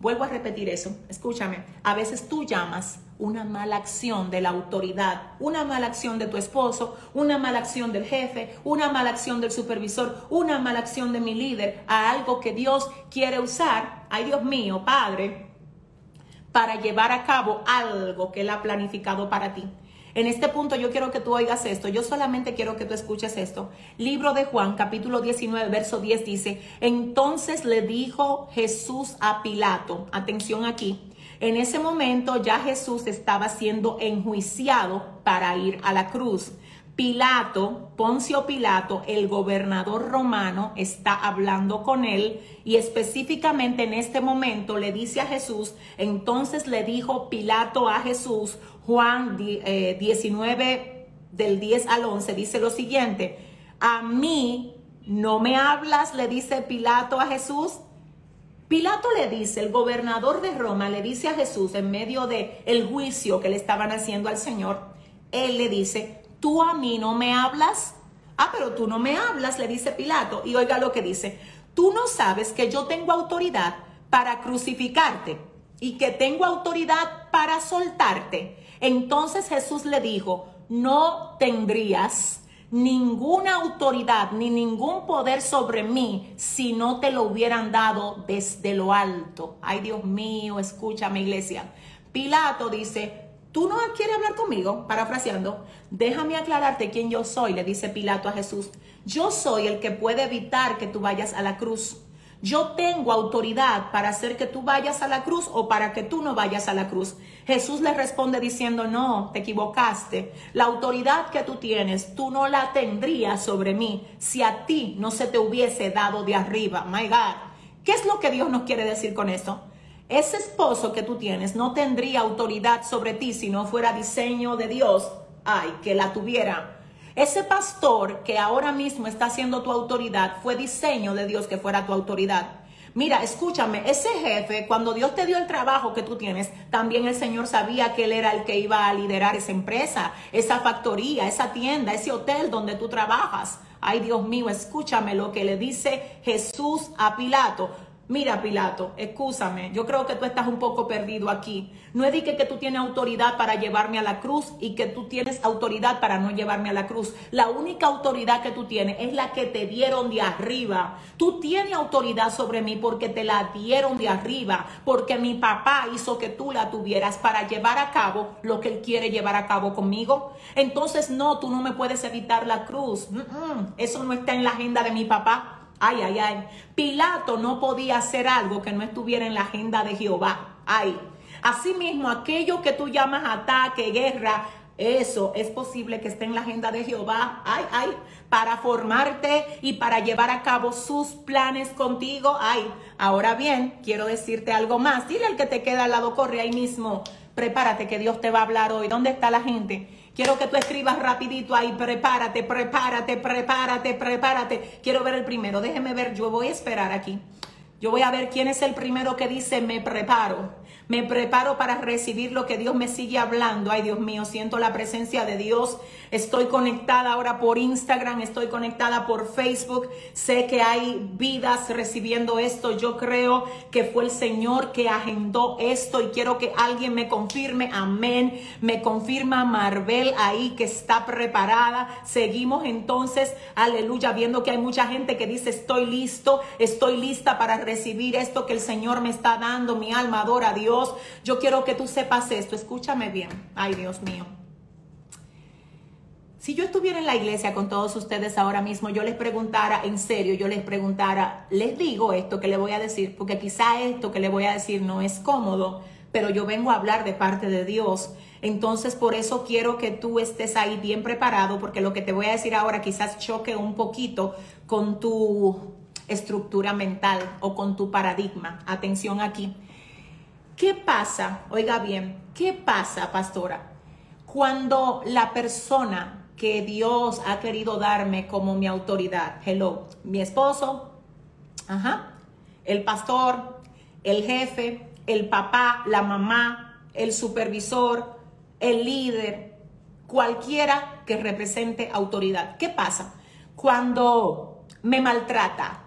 Vuelvo a repetir eso, escúchame, a veces tú llamas una mala acción de la autoridad, una mala acción de tu esposo, una mala acción del jefe, una mala acción del supervisor, una mala acción de mi líder a algo que Dios quiere usar, ay Dios mío, Padre, para llevar a cabo algo que Él ha planificado para ti. En este punto yo quiero que tú oigas esto, yo solamente quiero que tú escuches esto. Libro de Juan, capítulo 19, verso 10 dice, entonces le dijo Jesús a Pilato, atención aquí, en ese momento ya Jesús estaba siendo enjuiciado para ir a la cruz. Pilato, Poncio Pilato, el gobernador romano, está hablando con él y específicamente en este momento le dice a Jesús, entonces le dijo Pilato a Jesús, Juan 19 eh, del 10 al 11, dice lo siguiente, a mí no me hablas, le dice Pilato a Jesús, Pilato le dice, el gobernador de Roma le dice a Jesús en medio de el juicio que le estaban haciendo al Señor, él le dice, "¿Tú a mí no me hablas?" "Ah, pero tú no me hablas", le dice Pilato. Y oiga lo que dice, "Tú no sabes que yo tengo autoridad para crucificarte y que tengo autoridad para soltarte." Entonces Jesús le dijo, "No tendrías ninguna autoridad ni ningún poder sobre mí si no te lo hubieran dado desde lo alto. Ay Dios mío, escúchame iglesia. Pilato dice, ¿tú no quieres hablar conmigo? Parafraseando, déjame aclararte quién yo soy, le dice Pilato a Jesús. Yo soy el que puede evitar que tú vayas a la cruz. Yo tengo autoridad para hacer que tú vayas a la cruz o para que tú no vayas a la cruz. Jesús le responde diciendo, no, te equivocaste. La autoridad que tú tienes, tú no la tendrías sobre mí si a ti no se te hubiese dado de arriba. My God. ¿Qué es lo que Dios nos quiere decir con esto? Ese esposo que tú tienes no tendría autoridad sobre ti si no fuera diseño de Dios. Ay, que la tuviera. Ese pastor que ahora mismo está siendo tu autoridad fue diseño de Dios que fuera tu autoridad. Mira, escúchame, ese jefe, cuando Dios te dio el trabajo que tú tienes, también el Señor sabía que Él era el que iba a liderar esa empresa, esa factoría, esa tienda, ese hotel donde tú trabajas. Ay, Dios mío, escúchame lo que le dice Jesús a Pilato. Mira, Pilato, escúchame, yo creo que tú estás un poco perdido aquí. No es que, que tú tienes autoridad para llevarme a la cruz y que tú tienes autoridad para no llevarme a la cruz. La única autoridad que tú tienes es la que te dieron de arriba. Tú tienes autoridad sobre mí porque te la dieron de arriba, porque mi papá hizo que tú la tuvieras para llevar a cabo lo que él quiere llevar a cabo conmigo. Entonces, no, tú no me puedes evitar la cruz. eso no está en la agenda de mi papá. Ay, ay, ay. Pilato no podía hacer algo que no estuviera en la agenda de Jehová. Ay. Asimismo, aquello que tú llamas ataque, guerra, eso es posible que esté en la agenda de Jehová. Ay, ay, para formarte y para llevar a cabo sus planes contigo. Ay, ahora bien, quiero decirte algo más. Dile al que te queda al lado, corre ahí mismo. Prepárate que Dios te va a hablar hoy. ¿Dónde está la gente? Quiero que tú escribas rapidito ahí, prepárate, prepárate, prepárate, prepárate. Quiero ver el primero, déjeme ver, yo voy a esperar aquí. Yo voy a ver quién es el primero que dice me preparo. Me preparo para recibir lo que Dios me sigue hablando. Ay, Dios mío, siento la presencia de Dios. Estoy conectada ahora por Instagram, estoy conectada por Facebook. Sé que hay vidas recibiendo esto. Yo creo que fue el Señor que agendó esto y quiero que alguien me confirme. Amén. Me confirma Marvel ahí que está preparada. Seguimos entonces, aleluya, viendo que hay mucha gente que dice estoy listo, estoy lista para recibir esto que el Señor me está dando. Mi alma adora a Dios. Yo quiero que tú sepas esto, escúchame bien. Ay, Dios mío. Si yo estuviera en la iglesia con todos ustedes ahora mismo, yo les preguntara, en serio, yo les preguntara, les digo esto que le voy a decir, porque quizá esto que le voy a decir no es cómodo, pero yo vengo a hablar de parte de Dios. Entonces, por eso quiero que tú estés ahí bien preparado, porque lo que te voy a decir ahora quizás choque un poquito con tu estructura mental o con tu paradigma. Atención aquí. ¿Qué pasa? Oiga bien, ¿qué pasa, pastora? Cuando la persona que Dios ha querido darme como mi autoridad, hello, mi esposo, ajá, el pastor, el jefe, el papá, la mamá, el supervisor, el líder, cualquiera que represente autoridad. ¿Qué pasa cuando me maltrata?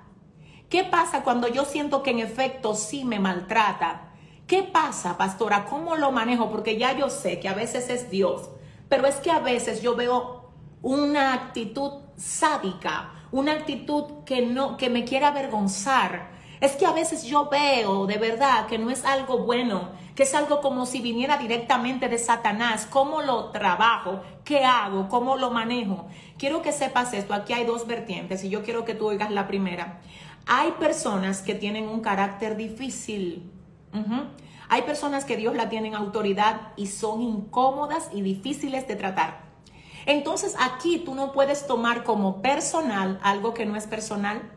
¿Qué pasa cuando yo siento que en efecto sí me maltrata? ¿Qué pasa, pastora? ¿Cómo lo manejo? Porque ya yo sé que a veces es Dios, pero es que a veces yo veo una actitud sádica, una actitud que no que me quiere avergonzar, Es que a veces yo veo de verdad que no es algo bueno, que es algo como si viniera directamente de Satanás. ¿Cómo lo trabajo? ¿Qué hago? ¿Cómo lo manejo? Quiero que sepas esto. Aquí hay dos vertientes y yo quiero que tú oigas la primera. Hay personas que tienen un carácter difícil. Hay personas que Dios la tienen autoridad y son incómodas y difíciles de tratar. Entonces aquí tú no puedes tomar como personal algo que no es personal.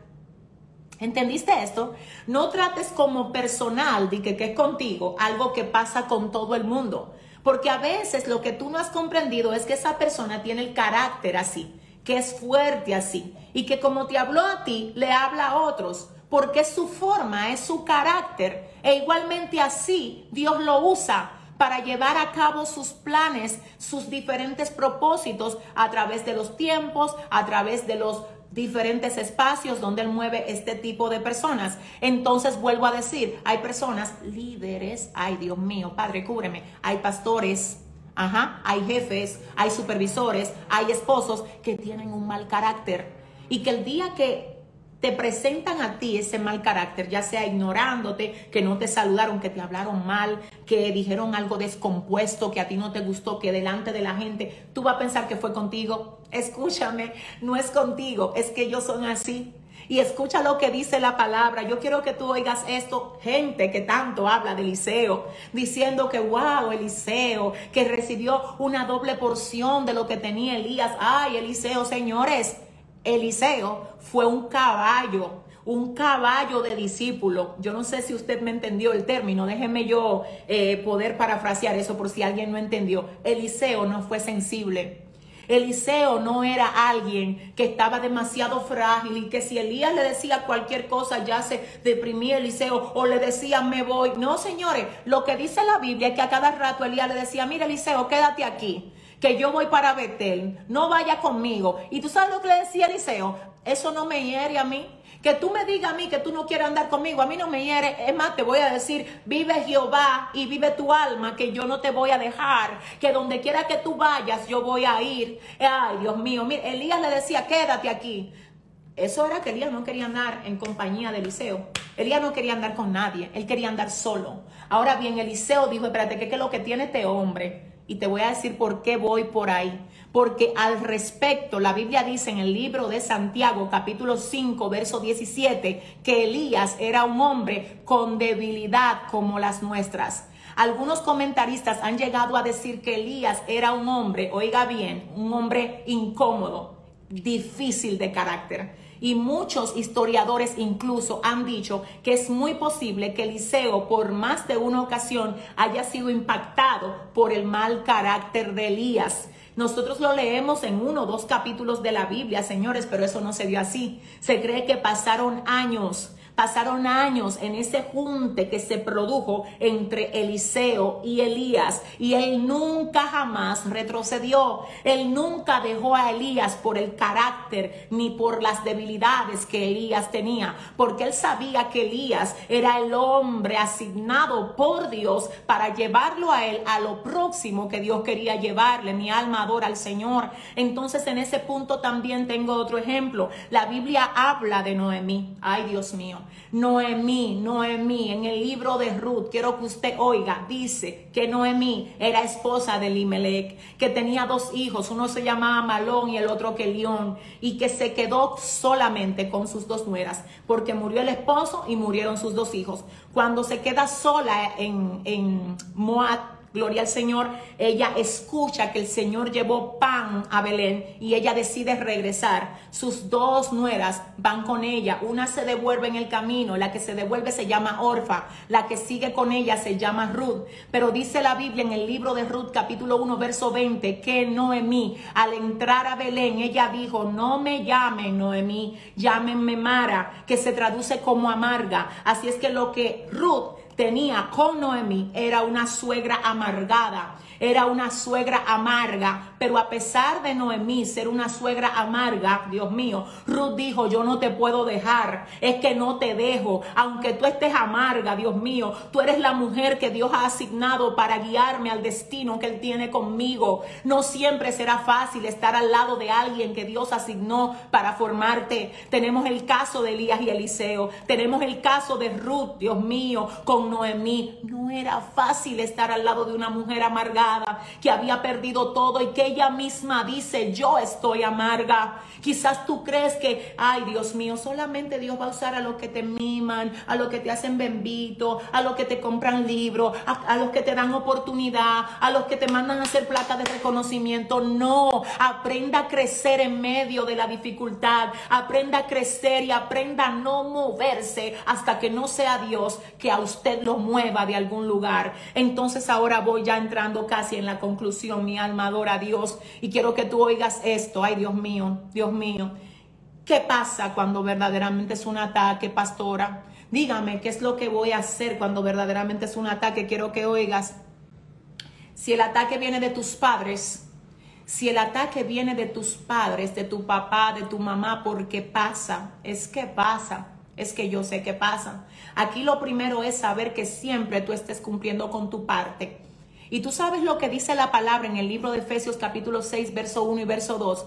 ¿Entendiste esto? No trates como personal de que, que es contigo algo que pasa con todo el mundo. Porque a veces lo que tú no has comprendido es que esa persona tiene el carácter así, que es fuerte así, y que como te habló a ti, le habla a otros, porque es su forma, es su carácter. E igualmente así Dios lo usa para llevar a cabo sus planes, sus diferentes propósitos a través de los tiempos, a través de los diferentes espacios donde él mueve este tipo de personas. Entonces vuelvo a decir, hay personas líderes, ay Dios mío, Padre, cúbreme, hay pastores, ajá, hay jefes, hay supervisores, hay esposos que tienen un mal carácter y que el día que te presentan a ti ese mal carácter, ya sea ignorándote, que no te saludaron, que te hablaron mal, que dijeron algo descompuesto, que a ti no te gustó, que delante de la gente tú vas a pensar que fue contigo. Escúchame, no es contigo, es que ellos son así. Y escucha lo que dice la palabra. Yo quiero que tú oigas esto, gente que tanto habla de Eliseo, diciendo que, wow, Eliseo, que recibió una doble porción de lo que tenía Elías. Ay, Eliseo, señores Eliseo fue un caballo, un caballo de discípulo. Yo no sé si usted me entendió el término, déjeme yo eh, poder parafrasear eso por si alguien no entendió. Eliseo no fue sensible. Eliseo no era alguien que estaba demasiado frágil y que si Elías le decía cualquier cosa ya se deprimía Eliseo o le decía me voy. No, señores, lo que dice la Biblia es que a cada rato Elías le decía, mira Eliseo, quédate aquí que yo voy para Betel, no vaya conmigo. Y tú sabes lo que le decía Eliseo, eso no me hiere a mí. Que tú me digas a mí que tú no quieres andar conmigo, a mí no me hiere. Es más, te voy a decir, vive Jehová y vive tu alma, que yo no te voy a dejar, que donde quiera que tú vayas, yo voy a ir. Ay, Dios mío, mira, Elías le decía, quédate aquí. Eso era que Elías no quería andar en compañía de Eliseo. Elías no quería andar con nadie, él quería andar solo. Ahora bien, Eliseo dijo, espérate, ¿qué es lo que tiene este hombre? Y te voy a decir por qué voy por ahí. Porque al respecto, la Biblia dice en el libro de Santiago, capítulo 5, verso 17, que Elías era un hombre con debilidad como las nuestras. Algunos comentaristas han llegado a decir que Elías era un hombre, oiga bien, un hombre incómodo, difícil de carácter. Y muchos historiadores incluso han dicho que es muy posible que Eliseo por más de una ocasión haya sido impactado por el mal carácter de Elías. Nosotros lo leemos en uno o dos capítulos de la Biblia, señores, pero eso no se dio así. Se cree que pasaron años Pasaron años en ese junte que se produjo entre Eliseo y Elías y él nunca jamás retrocedió. Él nunca dejó a Elías por el carácter ni por las debilidades que Elías tenía, porque él sabía que Elías era el hombre asignado por Dios para llevarlo a él a lo próximo que Dios quería llevarle. Mi alma adora al Señor. Entonces en ese punto también tengo otro ejemplo. La Biblia habla de Noemí. Ay Dios mío. Noemí, Noemí, en el libro de Ruth, quiero que usted oiga, dice que Noemí era esposa de Limelec, que tenía dos hijos, uno se llamaba Malón y el otro Kelión, y que se quedó solamente con sus dos nueras, porque murió el esposo y murieron sus dos hijos. Cuando se queda sola en, en Moab, Gloria al Señor. Ella escucha que el Señor llevó pan a Belén y ella decide regresar. Sus dos nueras van con ella. Una se devuelve en el camino. La que se devuelve se llama Orfa. La que sigue con ella se llama Ruth. Pero dice la Biblia en el libro de Ruth capítulo 1 verso 20 que Noemí al entrar a Belén ella dijo no me llamen Noemí, llámenme Mara que se traduce como amarga. Así es que lo que Ruth tenía con Noemí era una suegra amargada, era una suegra amarga Pero a pesar de Noemí ser una suegra amarga, Dios mío, Ruth dijo, yo no te puedo dejar, es que no te dejo, aunque tú estés amarga, Dios mío, tú eres la mujer que Dios ha asignado para guiarme al destino que Él tiene conmigo. No siempre será fácil estar al lado de alguien que Dios asignó para formarte. Tenemos el caso de Elías y Eliseo, tenemos el caso de Ruth, Dios mío, con Noemí. No era fácil estar al lado de una mujer amargada que había perdido todo y que ella misma dice, yo estoy amarga. Quizás tú crees que, ay Dios mío, solamente Dios va a usar a los que te miman, a los que te hacen bendito, a los que te compran libros, a, los que te dan oportunidad, a los que te mandan a hacer plata de reconocimiento. No, aprenda a crecer en medio de la dificultad, aprenda a crecer y aprenda a no moverse hasta que no sea Dios que a usted lo mueva de algún lugar. Entonces ahora voy ya entrando casi en la conclusión, mi alma adora a Dios y quiero que tú oigas esto, ay Dios mío, Dios mío. ¿Qué pasa cuando verdaderamente es un ataque, pastora? Dígame, ¿qué es lo que voy a hacer cuando verdaderamente es un ataque? Quiero que oigas. Si el ataque viene de tus padres, si el ataque viene de tus padres, de tu papá, de tu mamá, porque pasa, es que pasa, es que yo sé que pasa. Aquí lo primero es saber que siempre tú estés cumpliendo con tu parte. Y tú sabes lo que dice la palabra en el libro de Efesios capítulo 6, verso 1 y verso 2.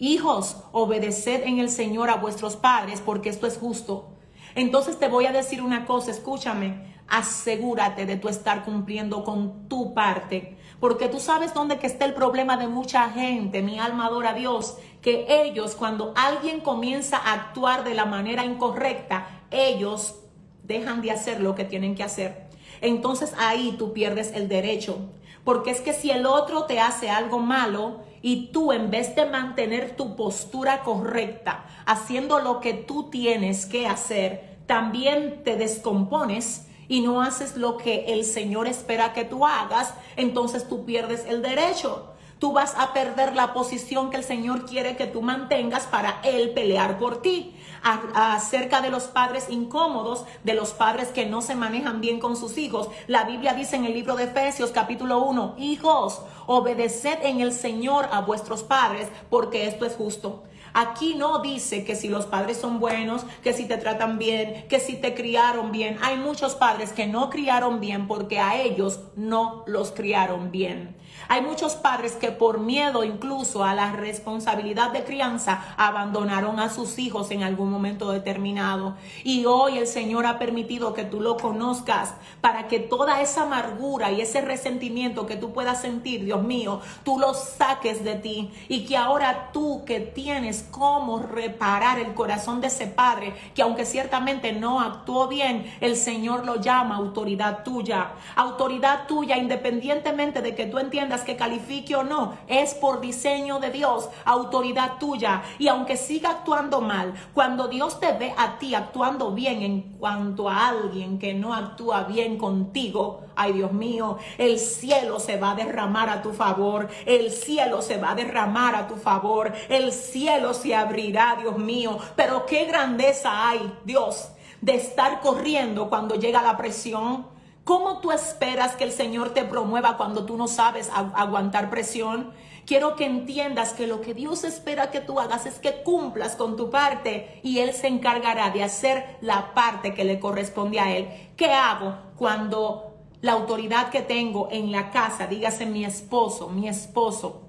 Hijos, obedeced en el Señor a vuestros padres, porque esto es justo. Entonces te voy a decir una cosa, escúchame, asegúrate de tú estar cumpliendo con tu parte, porque tú sabes dónde que está el problema de mucha gente, mi alma adora a Dios, que ellos cuando alguien comienza a actuar de la manera incorrecta, ellos dejan de hacer lo que tienen que hacer. Entonces ahí tú pierdes el derecho, porque es que si el otro te hace algo malo, y tú en vez de mantener tu postura correcta, haciendo lo que tú tienes que hacer, también te descompones y no haces lo que el Señor espera que tú hagas, entonces tú pierdes el derecho. Tú vas a perder la posición que el Señor quiere que tú mantengas para Él pelear por ti acerca de los padres incómodos, de los padres que no se manejan bien con sus hijos. La Biblia dice en el libro de Efesios capítulo 1, hijos, obedeced en el Señor a vuestros padres, porque esto es justo. Aquí no dice que si los padres son buenos, que si te tratan bien, que si te criaron bien. Hay muchos padres que no criaron bien porque a ellos no los criaron bien. Hay muchos padres que por miedo incluso a la responsabilidad de crianza abandonaron a sus hijos en algún momento determinado. Y hoy el Señor ha permitido que tú lo conozcas para que toda esa amargura y ese resentimiento que tú puedas sentir, Dios mío, tú lo saques de ti y que ahora tú que tienes cómo reparar el corazón de ese padre, que aunque ciertamente no actuó bien, el Señor lo llama autoridad tuya. Autoridad tuya independientemente de que tú entiendas que califique o no, es por diseño de Dios, autoridad tuya. Y aunque siga actuando mal, cuando Dios te ve a ti actuando bien en cuanto a alguien que no actúa bien contigo, ay Dios mío, el cielo se va a derramar a tu favor, el cielo se va a derramar a tu favor, el cielo se abrirá, Dios mío. Pero qué grandeza hay, Dios, de estar corriendo cuando llega la presión ¿Cómo tú esperas que el Señor te promueva cuando tú no sabes aguantar presión? Quiero que entiendas que lo que Dios espera que tú hagas es que cumplas con tu parte y Él se encargará de hacer la parte que le corresponde a Él. ¿Qué hago cuando la autoridad que tengo en la casa, dígase mi esposo, mi esposo?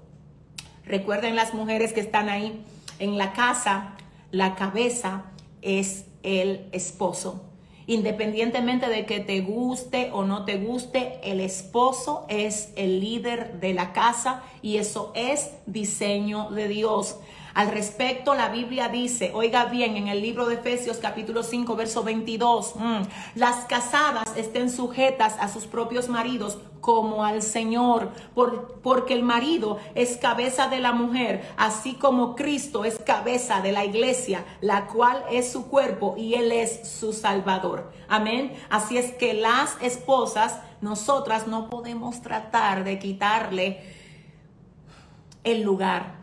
Recuerden las mujeres que están ahí en la casa, la cabeza es el esposo. Independientemente de que te guste o no te guste, el esposo es el líder de la casa y eso es diseño de Dios. Al respecto, la Biblia dice, oiga bien, en el libro de Efesios capítulo 5, verso 22, mm, las casadas estén sujetas a sus propios maridos como al Señor, porque el marido es cabeza de la mujer, así como Cristo es cabeza de la iglesia, la cual es su cuerpo y Él es su Salvador. Amén. Así es que las esposas, nosotras no podemos tratar de quitarle el lugar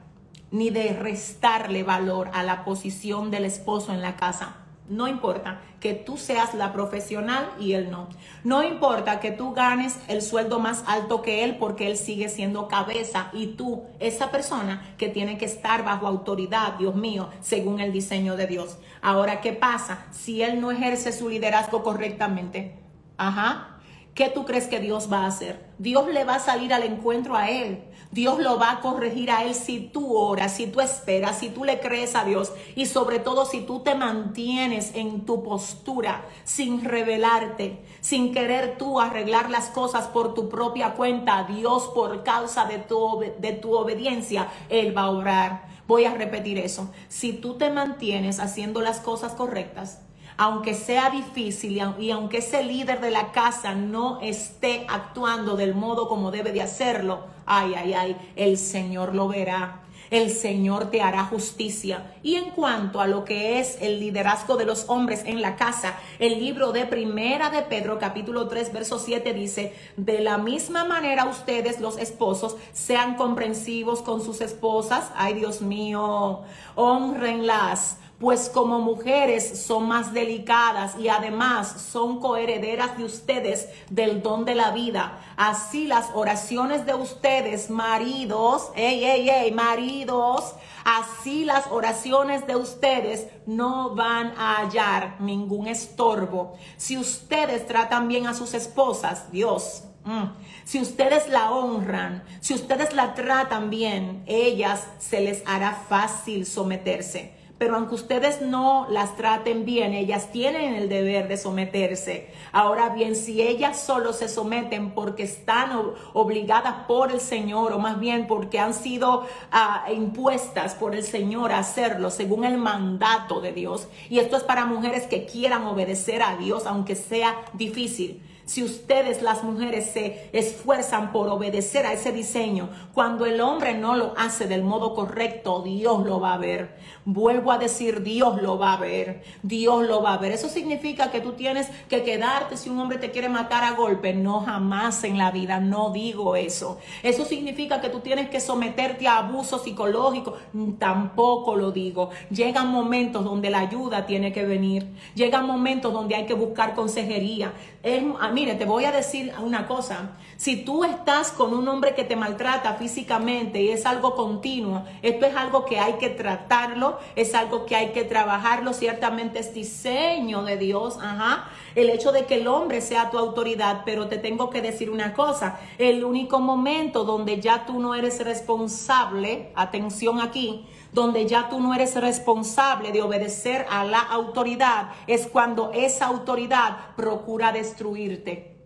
ni de restarle valor a la posición del esposo en la casa. No importa que tú seas la profesional y él no. No importa que tú ganes el sueldo más alto que él porque él sigue siendo cabeza y tú, esa persona que tiene que estar bajo autoridad, Dios mío, según el diseño de Dios. Ahora, ¿qué pasa si él no ejerce su liderazgo correctamente? Ajá. ¿Qué tú crees que Dios va a hacer? Dios le va a salir al encuentro a él. Dios lo va a corregir a él si tú oras, si tú esperas, si tú le crees a Dios y sobre todo si tú te mantienes en tu postura sin revelarte, sin querer tú arreglar las cosas por tu propia cuenta. Dios por causa de tu, de tu obediencia, Él va a obrar. Voy a repetir eso. Si tú te mantienes haciendo las cosas correctas, aunque sea difícil y, aunque ese líder de la casa no esté actuando del modo como debe de hacerlo, ay, ay, ay, el Señor lo verá. El Señor te hará justicia. Y en cuanto a lo que es el liderazgo de los hombres en la casa, el libro de Primera de Pedro, capítulo 3, verso 7 dice, de la misma manera ustedes los esposos sean comprensivos con sus esposas. Ay, Dios mío, honrenlas pues como mujeres son más delicadas y además son coherederas de ustedes del don de la vida. Así las oraciones de ustedes, maridos, ey, ey, ey, maridos, así las oraciones de ustedes no van a hallar ningún estorbo. Si ustedes tratan bien a sus esposas, Dios, mm, si ustedes la honran, si ustedes la tratan bien, ellas se les hará fácil someterse pero aunque ustedes no las traten bien, ellas tienen el deber de someterse. Ahora bien, si ellas solo se someten porque están obligadas por el Señor, o más bien porque han sido ah, impuestas por el Señor a hacerlo según el mandato de Dios, y esto es para mujeres que quieran obedecer a Dios, aunque sea difícil. Si ustedes, las mujeres, se esfuerzan por obedecer a ese diseño, cuando el hombre no lo hace del modo correcto, Dios lo va a ver. Vuelvo a decir, Dios lo va a ver. Dios lo va a ver. Eso significa que tú tienes que quedarte si un hombre te quiere matar a golpe. No jamás en la vida, no digo eso. Eso significa que tú tienes que someterte a abuso psicológico. Tampoco lo digo. Llegan momentos donde la ayuda tiene que venir. Llegan momentos donde hay que buscar consejería. Es, mire, te voy a decir una cosa. Si tú estás con un hombre que te maltrata físicamente y es algo continuo, esto es algo que hay que tratarlo, es algo que hay que trabajarlo, ciertamente es diseño de Dios, ajá. El hecho de que el hombre sea tu autoridad, pero te tengo que decir una cosa, el único momento donde ya tú no eres responsable, atención aquí, donde ya tú no eres responsable de obedecer a la autoridad, es cuando esa autoridad procura destruirte.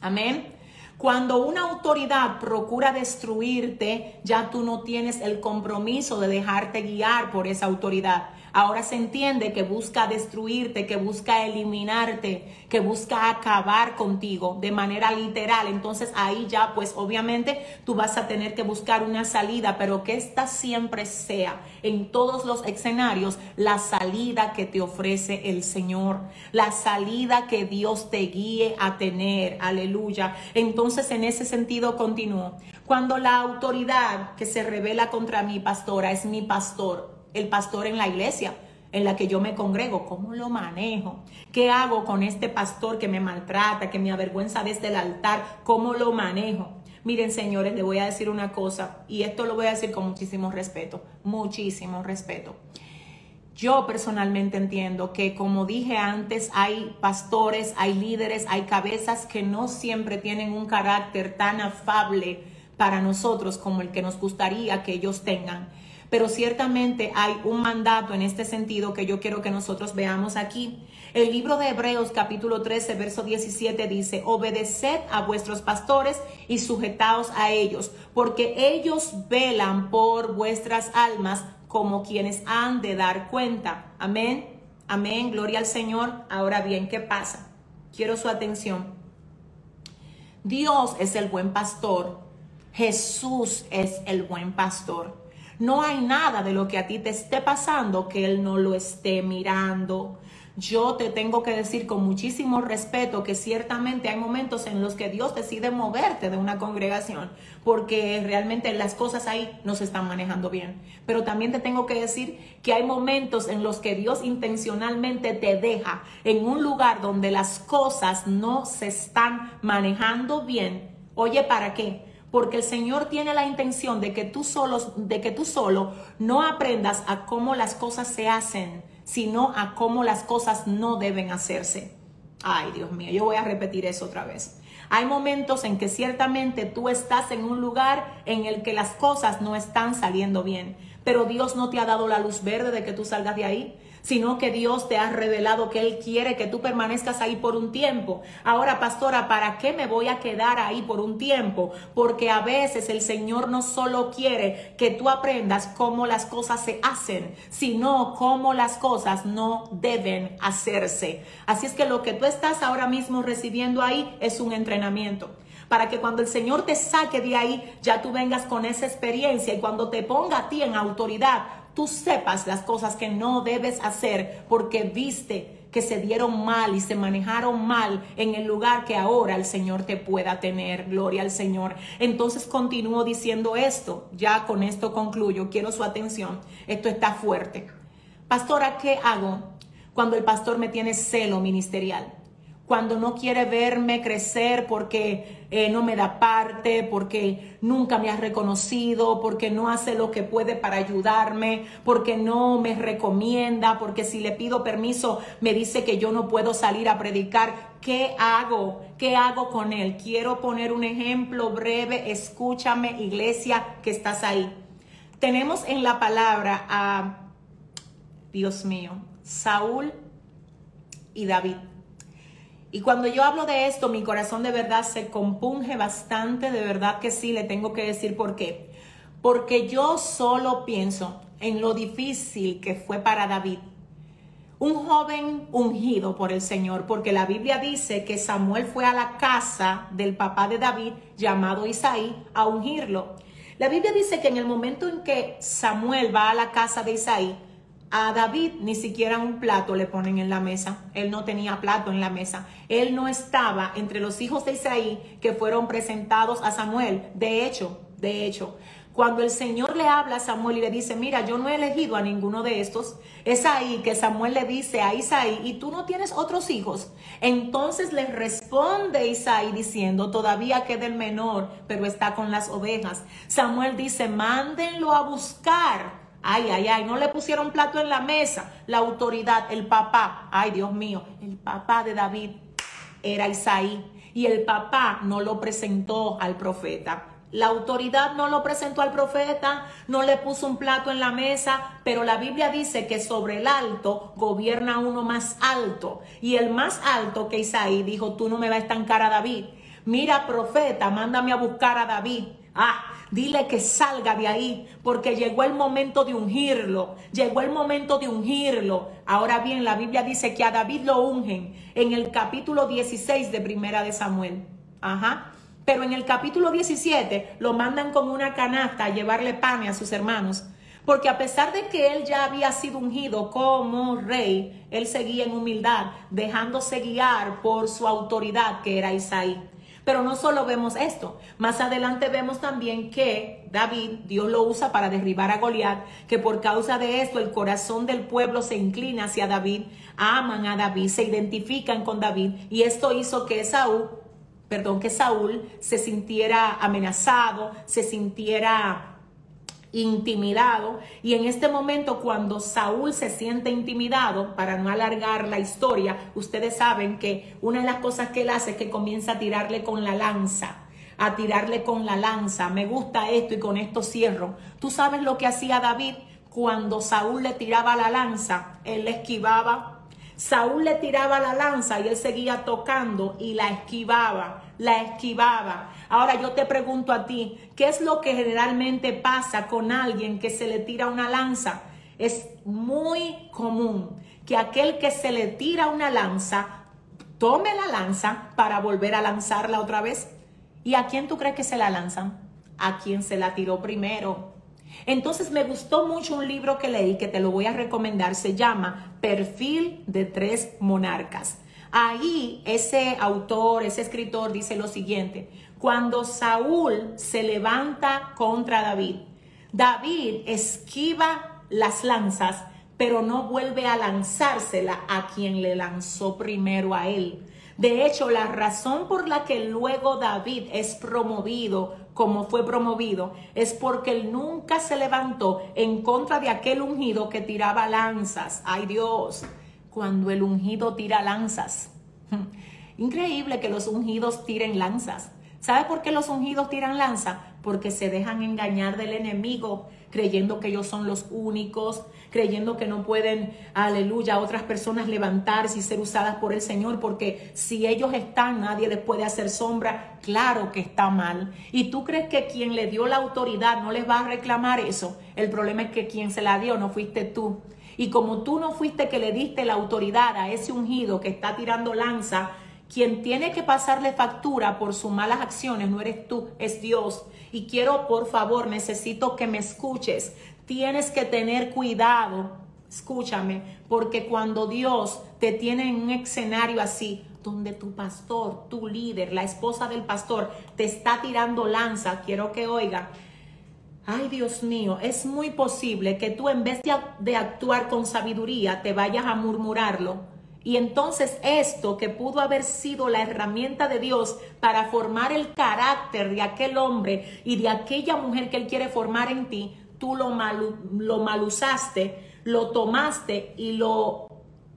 Amén. Cuando una autoridad procura destruirte, ya tú no tienes el compromiso de dejarte guiar por esa autoridad. Ahora se entiende que busca destruirte, que busca eliminarte, que busca acabar contigo de manera literal. Entonces ahí ya pues obviamente tú vas a tener que buscar una salida, pero que esta siempre sea en todos los escenarios la salida que te ofrece el Señor, la salida que Dios te guíe a tener. Aleluya. Entonces en ese sentido continúo. Cuando la autoridad que se revela contra mi pastora es mi pastor, el pastor en la iglesia en la que yo me congrego, ¿cómo lo manejo? ¿Qué hago con este pastor que me maltrata, que me avergüenza desde el altar? ¿Cómo lo manejo? Miren, señores, le voy a decir una cosa, y esto lo voy a decir con muchísimo respeto, muchísimo respeto. Yo personalmente entiendo que, como dije antes, hay pastores, hay líderes, hay cabezas que no siempre tienen un carácter tan afable para nosotros como el que nos gustaría que ellos tengan pero ciertamente hay un mandato en este sentido que yo quiero que nosotros veamos aquí. El libro de Hebreos capítulo 13, verso 17 dice, obedeced a vuestros pastores y sujetaos a ellos, porque ellos velan por vuestras almas como quienes han de dar cuenta. Amén. Amén. Gloria al Señor. Ahora bien, ¿qué pasa? Quiero su atención. Dios es el buen pastor. Jesús es el buen pastor. No hay nada de lo que a ti te esté pasando que Él no lo esté mirando. Yo te tengo que decir con muchísimo respeto que ciertamente hay momentos en los que Dios decide moverte de una congregación porque realmente las cosas ahí no se están manejando bien. Pero también te tengo que decir que hay momentos en los que Dios intencionalmente te deja en un lugar donde las cosas no se están manejando bien. Oye, ¿para qué? Porque el Señor tiene la intención de que tú solo, de que tú solo no aprendas a cómo las cosas se hacen, sino a cómo las cosas no deben hacerse. Ay, Dios mío, yo voy a repetir eso otra vez. Hay momentos en que ciertamente tú estás en un lugar en el que las cosas no están saliendo bien, pero Dios no te ha dado la luz verde de que tú salgas de ahí sino que Dios te ha revelado que Él quiere que tú permanezcas ahí por un tiempo. Ahora, pastora, ¿para qué me voy a quedar ahí por un tiempo? Porque a veces el Señor no solo quiere que tú aprendas cómo las cosas se hacen, sino cómo las cosas no deben hacerse. Así es que lo que tú estás ahora mismo recibiendo ahí es un entrenamiento para que cuando el Señor te saque de ahí, ya tú vengas con esa experiencia y cuando te ponga a ti en autoridad, tú sepas las cosas que no debes hacer porque viste que se dieron mal y se manejaron mal en el lugar que ahora el Señor te pueda tener. Gloria al Señor. Entonces continúo diciendo esto. Ya con esto concluyo. Quiero su atención. Esto está fuerte. Pastora, ¿qué hago cuando el pastor me tiene celo ministerial? Cuando no quiere verme crecer porque eh, no me da parte, porque nunca me ha reconocido, porque no hace lo que puede para ayudarme, porque no me recomienda, porque si le pido permiso me dice que yo no puedo salir a predicar. ¿Qué hago? ¿Qué hago con él? Quiero poner un ejemplo breve. Escúchame, iglesia, que estás ahí. Tenemos en la palabra a, Dios mío, Saúl y David. Y cuando yo hablo de esto, mi corazón de verdad se compunge bastante, de verdad que sí, le tengo que decir por qué. Porque yo solo pienso en lo difícil que fue para David. Un joven ungido por el Señor, porque la Biblia dice que Samuel fue a la casa del papá de David, llamado Isaí, a ungirlo. La Biblia dice que en el momento en que Samuel va a la casa de Isaí, a David ni siquiera un plato le ponen en la mesa. Él no tenía plato en la mesa. Él no estaba entre los hijos de Isaí que fueron presentados a Samuel. De hecho, de hecho, cuando el Señor le habla a Samuel y le dice, mira, yo no he elegido a ninguno de estos, es ahí que Samuel le dice a Isaí, ¿y tú no tienes otros hijos? Entonces le responde Isaí diciendo, todavía queda el menor, pero está con las ovejas. Samuel dice, mándenlo a buscar Ay, ay, ay, no le pusieron plato en la mesa. La autoridad, el papá, ay Dios mío, el papá de David era Isaí y el papá no lo presentó al profeta. La autoridad no lo presentó al profeta, no le puso un plato en la mesa, pero la Biblia dice que sobre el alto gobierna uno más alto. Y el más alto que Isaí dijo, tú no me vas a estancar a David. Mira, profeta, mándame a buscar a David. Ah, Dile que salga de ahí, porque llegó el momento de ungirlo. Llegó el momento de ungirlo. Ahora bien, la Biblia dice que a David lo ungen en el capítulo 16 de Primera de Samuel. Ajá. Pero en el capítulo 17 lo mandan con una canasta a llevarle pan a sus hermanos. Porque a pesar de que él ya había sido ungido como rey, él seguía en humildad, dejándose guiar por su autoridad que era Isaí. Pero no solo vemos esto, más adelante vemos también que David, Dios lo usa para derribar a Goliat, que por causa de esto el corazón del pueblo se inclina hacia David, aman a David, se identifican con David y esto hizo que Saúl, perdón, que Saúl se sintiera amenazado, se sintiera intimidado. Y en este momento, cuando Saúl se siente intimidado, para no alargar la historia, ustedes saben que una de las cosas que él hace es que comienza a tirarle con la lanza a tirarle con la lanza. Me gusta esto y con esto cierro. Tú sabes lo que hacía David cuando Saúl le tiraba la lanza, él le esquivaba. Saúl le tiraba la lanza y él seguía tocando y la esquivaba, la esquivaba. Ahora yo te pregunto a ti, ¿qué es lo que generalmente pasa con alguien que se le tira una lanza? Es muy común que aquel que se le tira una lanza tome la lanza para volver a lanzarla otra vez. ¿Y a quién tú crees que se la lanzan? A quien se la tiró primero. Entonces me gustó mucho un libro que leí que te lo voy a recomendar. Se llama Perfil de tres monarcas. Ahí ese autor, ese escritor dice lo siguiente. Cuando Saúl se levanta contra David, David esquiva las lanzas, pero no vuelve a lanzársela a quien le lanzó primero a él. De hecho, la razón por la que luego David es promovido como fue promovido es porque él nunca se levantó en contra de aquel ungido que tiraba lanzas. Ay Dios, cuando el ungido tira lanzas. Increíble que los ungidos tiren lanzas. ¿Sabe por qué los ungidos tiran lanza? Porque se dejan engañar del enemigo, creyendo que ellos son los únicos, creyendo que no pueden, aleluya, otras personas levantarse y ser usadas por el Señor, porque si ellos están, nadie les puede hacer sombra. Claro que está mal. Y tú crees que quien le dio la autoridad no les va a reclamar eso. El problema es que quien se la dio no fuiste tú. Y como tú no fuiste que le diste la autoridad a ese ungido que está tirando lanza, quien tiene que pasarle factura por sus malas acciones no eres tú, es Dios. Y quiero, por favor, necesito que me escuches. Tienes que tener cuidado, escúchame, porque cuando Dios te tiene en un escenario así, donde tu pastor, tu líder, la esposa del pastor te está tirando lanza, quiero que oiga, ay Dios mío, es muy posible que tú en vez de, actuar con sabiduría te vayas a murmurarlo y entonces esto que pudo haber sido la herramienta de Dios para formar el carácter de aquel hombre y de aquella mujer que Él quiere formar en ti, tú lo, mal, lo malusaste, lo tomaste y lo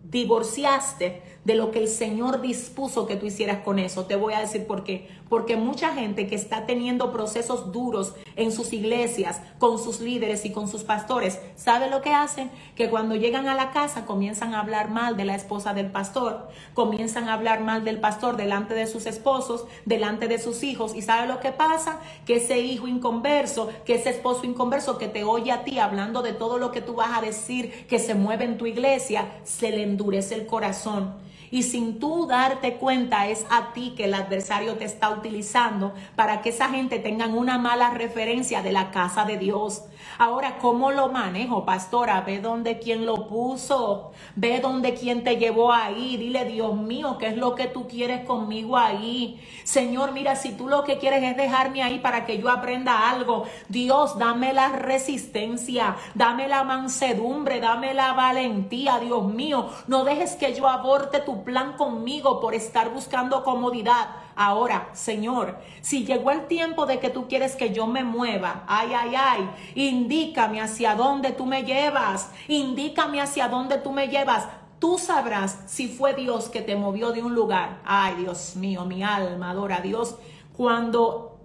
divorciaste de lo que el Señor dispuso que tú hicieras con eso. Te voy a decir por qué. Porque mucha gente que está teniendo procesos duros en sus iglesias, con sus líderes y con sus pastores, ¿sabe lo que hacen? Que cuando llegan a la casa comienzan a hablar mal de la esposa del pastor, comienzan a hablar mal del pastor delante de sus esposos, delante de sus hijos. ¿Y sabe lo que pasa? Que ese hijo inconverso, que ese esposo inconverso que te oye a ti hablando de todo lo que tú vas a decir que se mueve en tu iglesia, se le endurece el corazón y sin tú darte cuenta es a ti que el adversario te está utilizando para que esa gente tengan una mala referencia de la casa de Dios. Ahora, ¿cómo lo manejo, pastora? Ve donde quien lo puso, ve donde quien te llevó ahí. Dile, Dios mío, ¿qué es lo que tú quieres conmigo ahí? Señor, mira, si tú lo que quieres es dejarme ahí para que yo aprenda algo, Dios, dame la resistencia, dame la mansedumbre, dame la valentía, Dios mío. No dejes que yo aborte tu plan conmigo por estar buscando comodidad. Ahora, Señor, si llegó el tiempo de que tú quieres que yo me mueva, ay, ay, ay, indícame hacia dónde tú me llevas, indícame hacia dónde tú me llevas. Tú sabrás si fue Dios que te movió de un lugar. Ay, Dios mío, mi alma adora a Dios. Cuando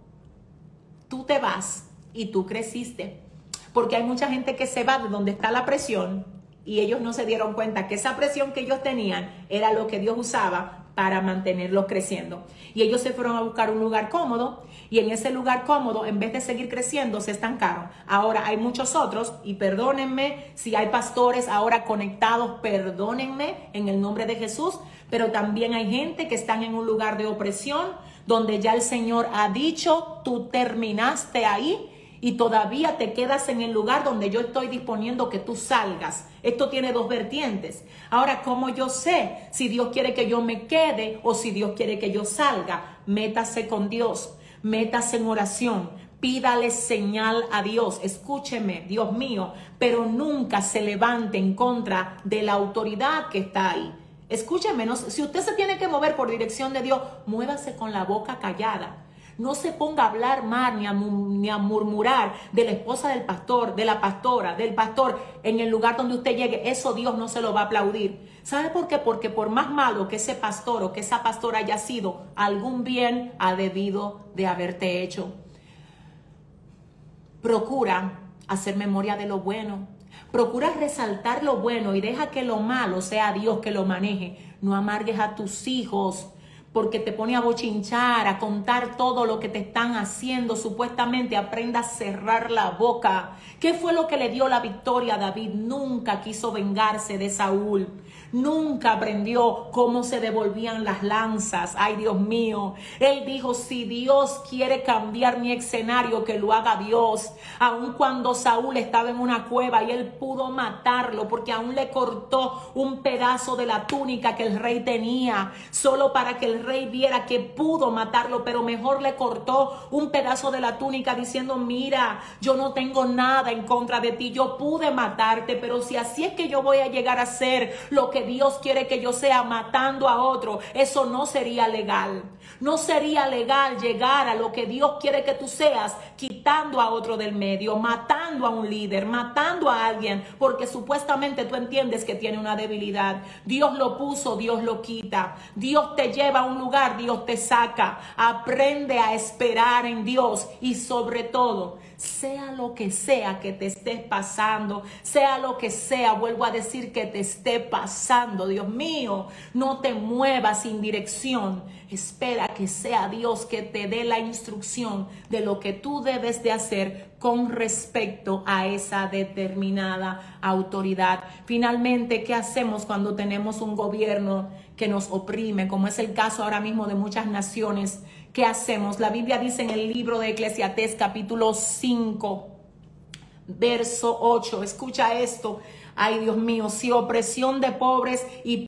tú te vas y tú creciste. Porque hay mucha gente que se va de donde está la presión y ellos no se dieron cuenta que esa presión que ellos tenían era lo que Dios usaba para mantenerlos creciendo. Y ellos se fueron a buscar un lugar cómodo y en ese lugar cómodo, en vez de seguir creciendo, se estancaron. Ahora hay muchos otros y perdónenme si hay pastores ahora conectados, perdónenme en el nombre de Jesús, pero también hay gente que están en un lugar de opresión donde ya el Señor ha dicho, tú terminaste ahí y todavía te quedas en el lugar donde yo estoy disponiendo que tú salgas. Esto tiene dos vertientes. Ahora, ¿cómo yo sé si Dios quiere que yo me quede o si Dios quiere que yo salga? Métase con Dios, métase en oración, pídale señal a Dios. Escúcheme, Dios mío, pero nunca se levante en contra de la autoridad que está ahí. Escúcheme, si usted se tiene que mover por dirección de Dios, muévase con la boca callada. No se ponga a hablar mal ni a, murmurar de la esposa del pastor, de la pastora, del pastor en el lugar donde usted llegue. Eso Dios no se lo va a aplaudir. ¿Sabe por qué? Porque por más malo que ese pastor o que esa pastora haya sido, algún bien ha debido de haberte hecho. Procura hacer memoria de lo bueno. Procura resaltar lo bueno y deja que lo malo sea Dios que lo maneje. No amargues a tus hijos porque te pone a bochinchar, a contar todo lo que te están haciendo, supuestamente aprenda a cerrar la boca. ¿Qué fue lo que le dio la victoria a David? Nunca quiso vengarse de Saúl. Nunca aprendió cómo se devolvían las lanzas. Ay, Dios mío. Él dijo, si Dios quiere cambiar mi escenario, que lo haga Dios. Aun cuando Saúl estaba en una cueva y él pudo matarlo, porque aún le cortó un pedazo de la túnica que el rey tenía, solo para que el rey viera que pudo matarlo, pero mejor le cortó un pedazo de la túnica diciendo, mira, yo no tengo nada en contra de ti, yo pude matarte, pero si así es que yo voy a llegar a ser lo que Dios quiere que yo sea matando a otro, eso no sería legal. No sería legal llegar a lo que Dios quiere que tú seas, quitando a otro del medio, matando a un líder, matando a alguien, porque supuestamente tú entiendes que tiene una debilidad. Dios lo puso, Dios lo quita. Dios te lleva a un lugar, Dios te saca. Aprende a esperar en Dios y sobre todo, sea lo que sea que te estés pasando, sea lo que sea, vuelvo a decir que te esté pasando, Dios mío, no te muevas sin dirección. Espera que sea Dios que te dé la instrucción de lo que tú debes de hacer con respecto a esa determinada autoridad. Finalmente, ¿qué hacemos cuando tenemos un gobierno que nos oprime, como es el caso ahora mismo de muchas naciones? ¿Qué hacemos? La Biblia dice en el libro de Eclesiastés capítulo 5, verso 8, escucha esto. Ay, Dios mío, si opresión de pobres y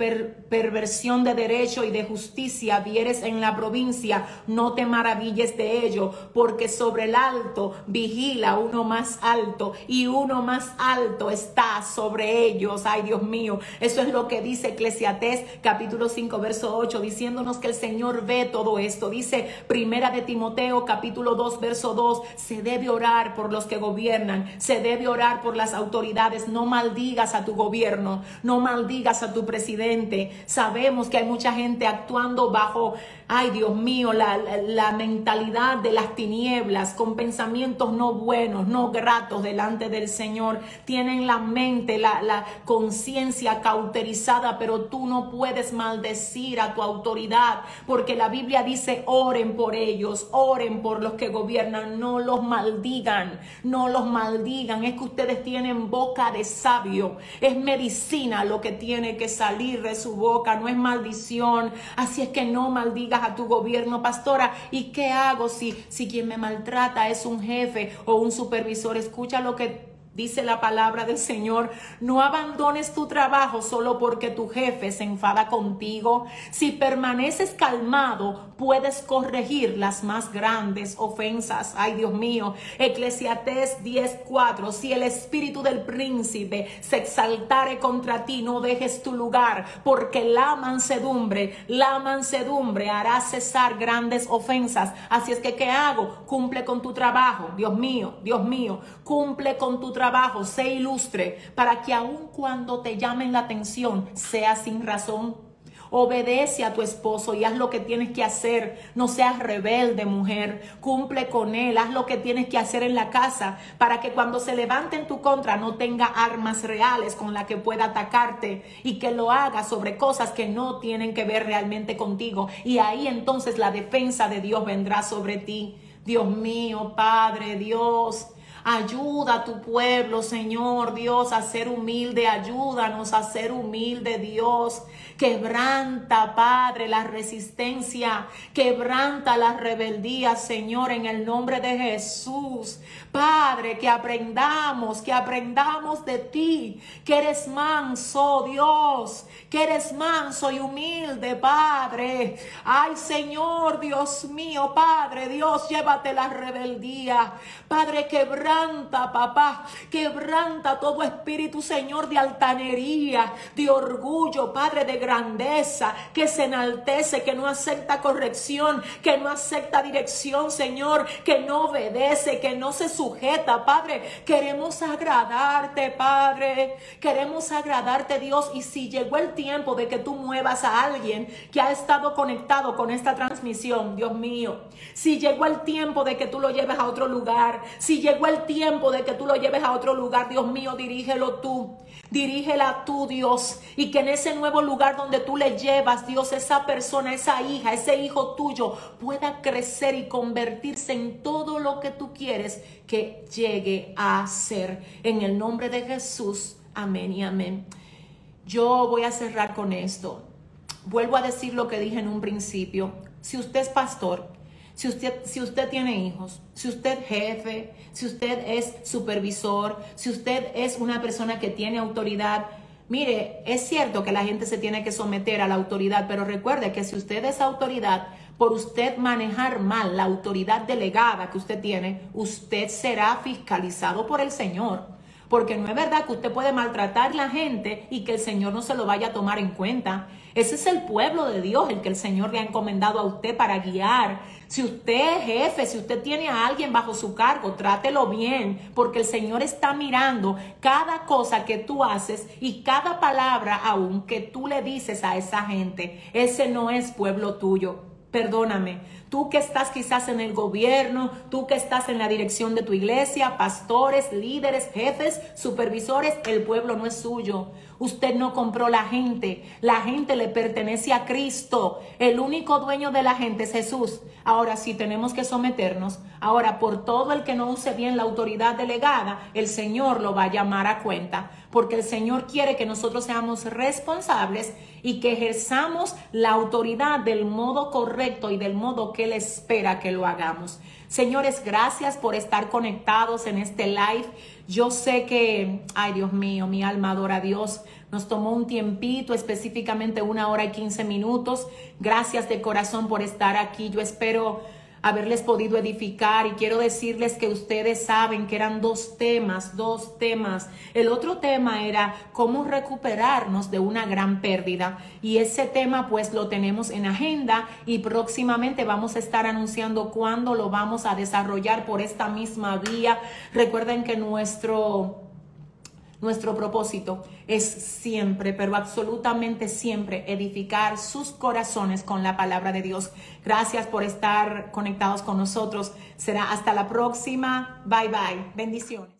perversión de derecho y de justicia vieres en la provincia, no te maravilles de ello, porque sobre el alto vigila uno más alto y uno más alto está sobre ellos. Ay, Dios mío, eso es lo que dice Eclesiastés capítulo 5, verso 8, diciéndonos que el Señor ve todo esto. Dice Primera de Timoteo capítulo 2, verso 2, se debe orar por los que gobiernan, se debe orar por las autoridades, no maldiga a tu gobierno, no maldigas a tu presidente. Sabemos que hay mucha gente actuando bajo ay Dios mío, la, la, mentalidad de las tinieblas, con pensamientos no buenos, no gratos delante del Señor. Tienen la mente, la, la conciencia cauterizada, pero tú no puedes maldecir a tu autoridad, porque la Biblia dice, oren por ellos, oren por los que gobiernan, no los maldigan, no los maldigan. Es que ustedes tienen boca de sabio, es medicina lo que tiene que salir de su boca, no es maldición. Así es que no maldigan a tu gobierno, pastora. ¿Y qué hago si, si quien me maltrata es un jefe o un supervisor? Escucha lo que Dice la palabra del Señor, no abandones tu trabajo solo porque tu jefe se enfada contigo. Si permaneces calmado, puedes corregir las más grandes ofensas. Ay, Dios mío. Eclesiastés 10:4. Si el espíritu del príncipe se exaltare contra ti, no dejes tu lugar, porque la mansedumbre, la mansedumbre hará cesar grandes ofensas. Así es que, ¿qué hago? Cumple con tu trabajo. Dios mío, Dios mío, cumple con tu trabajo sé ilustre, para que aun cuando te llamen la atención, sea sin razón. Obedece a tu esposo y haz lo que tienes que hacer. No seas rebelde, mujer. Cumple con él. Haz lo que tienes que hacer en la casa para que cuando se levante en tu contra no tenga armas reales con las que pueda atacarte y que lo haga sobre cosas que no tienen que ver realmente contigo. Y ahí entonces la defensa de Dios vendrá sobre ti. Dios mío, Padre, Dios. Ayuda a tu pueblo, Señor Dios, a ser humilde. Ayúdanos a ser humilde, Dios. Quebranta, Padre, la resistencia. Quebranta la rebeldía, Señor, en el nombre de Jesús. Padre, que aprendamos, que aprendamos de ti, que eres manso, Dios, que eres manso y humilde, Padre. Ay, Señor, Dios mío, Padre, Dios, llévate la rebeldía. Padre, quebranta papá, quebranta todo espíritu, Señor, de altanería, de orgullo, Padre, de grandeza, que se enaltece, que no acepta corrección, que no acepta dirección, Señor, que no obedece, que no se sujeta, Padre. Queremos agradarte, Padre. Queremos agradarte, Dios. Y si llegó el tiempo de que tú muevas a alguien que ha estado conectado con esta transmisión, Dios mío, si llegó el tiempo de que tú lo lleves a otro lugar, si llegó el tiempo de que tú lo lleves a otro lugar. Dios mío, dirígelo tú. Dirígela tú, Dios. Y que en ese nuevo lugar donde tú le llevas, Dios, esa persona, esa hija, ese hijo tuyo pueda crecer y convertirse en todo lo que tú quieres que llegue a ser. En el nombre de Jesús. Amén y amén. Yo voy a cerrar con esto. Vuelvo a decir lo que dije en un principio. Si usted es pastor, si usted, si usted tiene hijos, si usted jefe, si usted es supervisor, si usted es una persona que tiene autoridad, mire, es cierto que la gente se tiene que someter a la autoridad, pero recuerde que si usted es autoridad, por usted manejar mal la autoridad delegada que usted tiene, usted será fiscalizado por el Señor. Porque no es verdad que usted puede maltratar a la gente y que el Señor no se lo vaya a tomar en cuenta. Ese es el pueblo de Dios, el que el Señor le ha encomendado a usted para guiar. Si usted es jefe, si usted tiene a alguien bajo su cargo, trátelo bien, porque el Señor está mirando cada cosa que tú haces y cada palabra aún que tú le dices a esa gente. Ese no es pueblo tuyo perdóname. Tú que estás quizás en el gobierno, tú que estás en la dirección de tu iglesia, pastores, líderes, jefes, supervisores, el pueblo no es suyo. Usted no compró la gente, la gente le pertenece a Cristo. El único dueño de la gente es Jesús. Ahora sí tenemos que someternos. Ahora por todo el que no use bien la autoridad delegada, el Señor lo va a llamar a cuenta, porque el Señor quiere que nosotros seamos responsables y que ejerzamos la autoridad del modo correcto y del modo que Él espera que lo hagamos. Señores, gracias por estar conectados en este live. Yo sé que, ay Dios mío, mi alma adora a Dios. Nos tomó un tiempito, específicamente una hora y quince minutos. Gracias de corazón por estar aquí. Yo espero haberles podido edificar y quiero decirles que ustedes saben que eran dos temas, dos temas. El otro tema era cómo recuperarnos de una gran pérdida y ese tema pues lo tenemos en agenda y próximamente vamos a estar anunciando cuándo lo vamos a desarrollar por esta misma vía. Recuerden que nuestro nuestro propósito es siempre, pero absolutamente siempre, edificar sus corazones con la palabra de Dios. Gracias por estar conectados con nosotros. Será hasta la próxima. Bye bye. Bendiciones.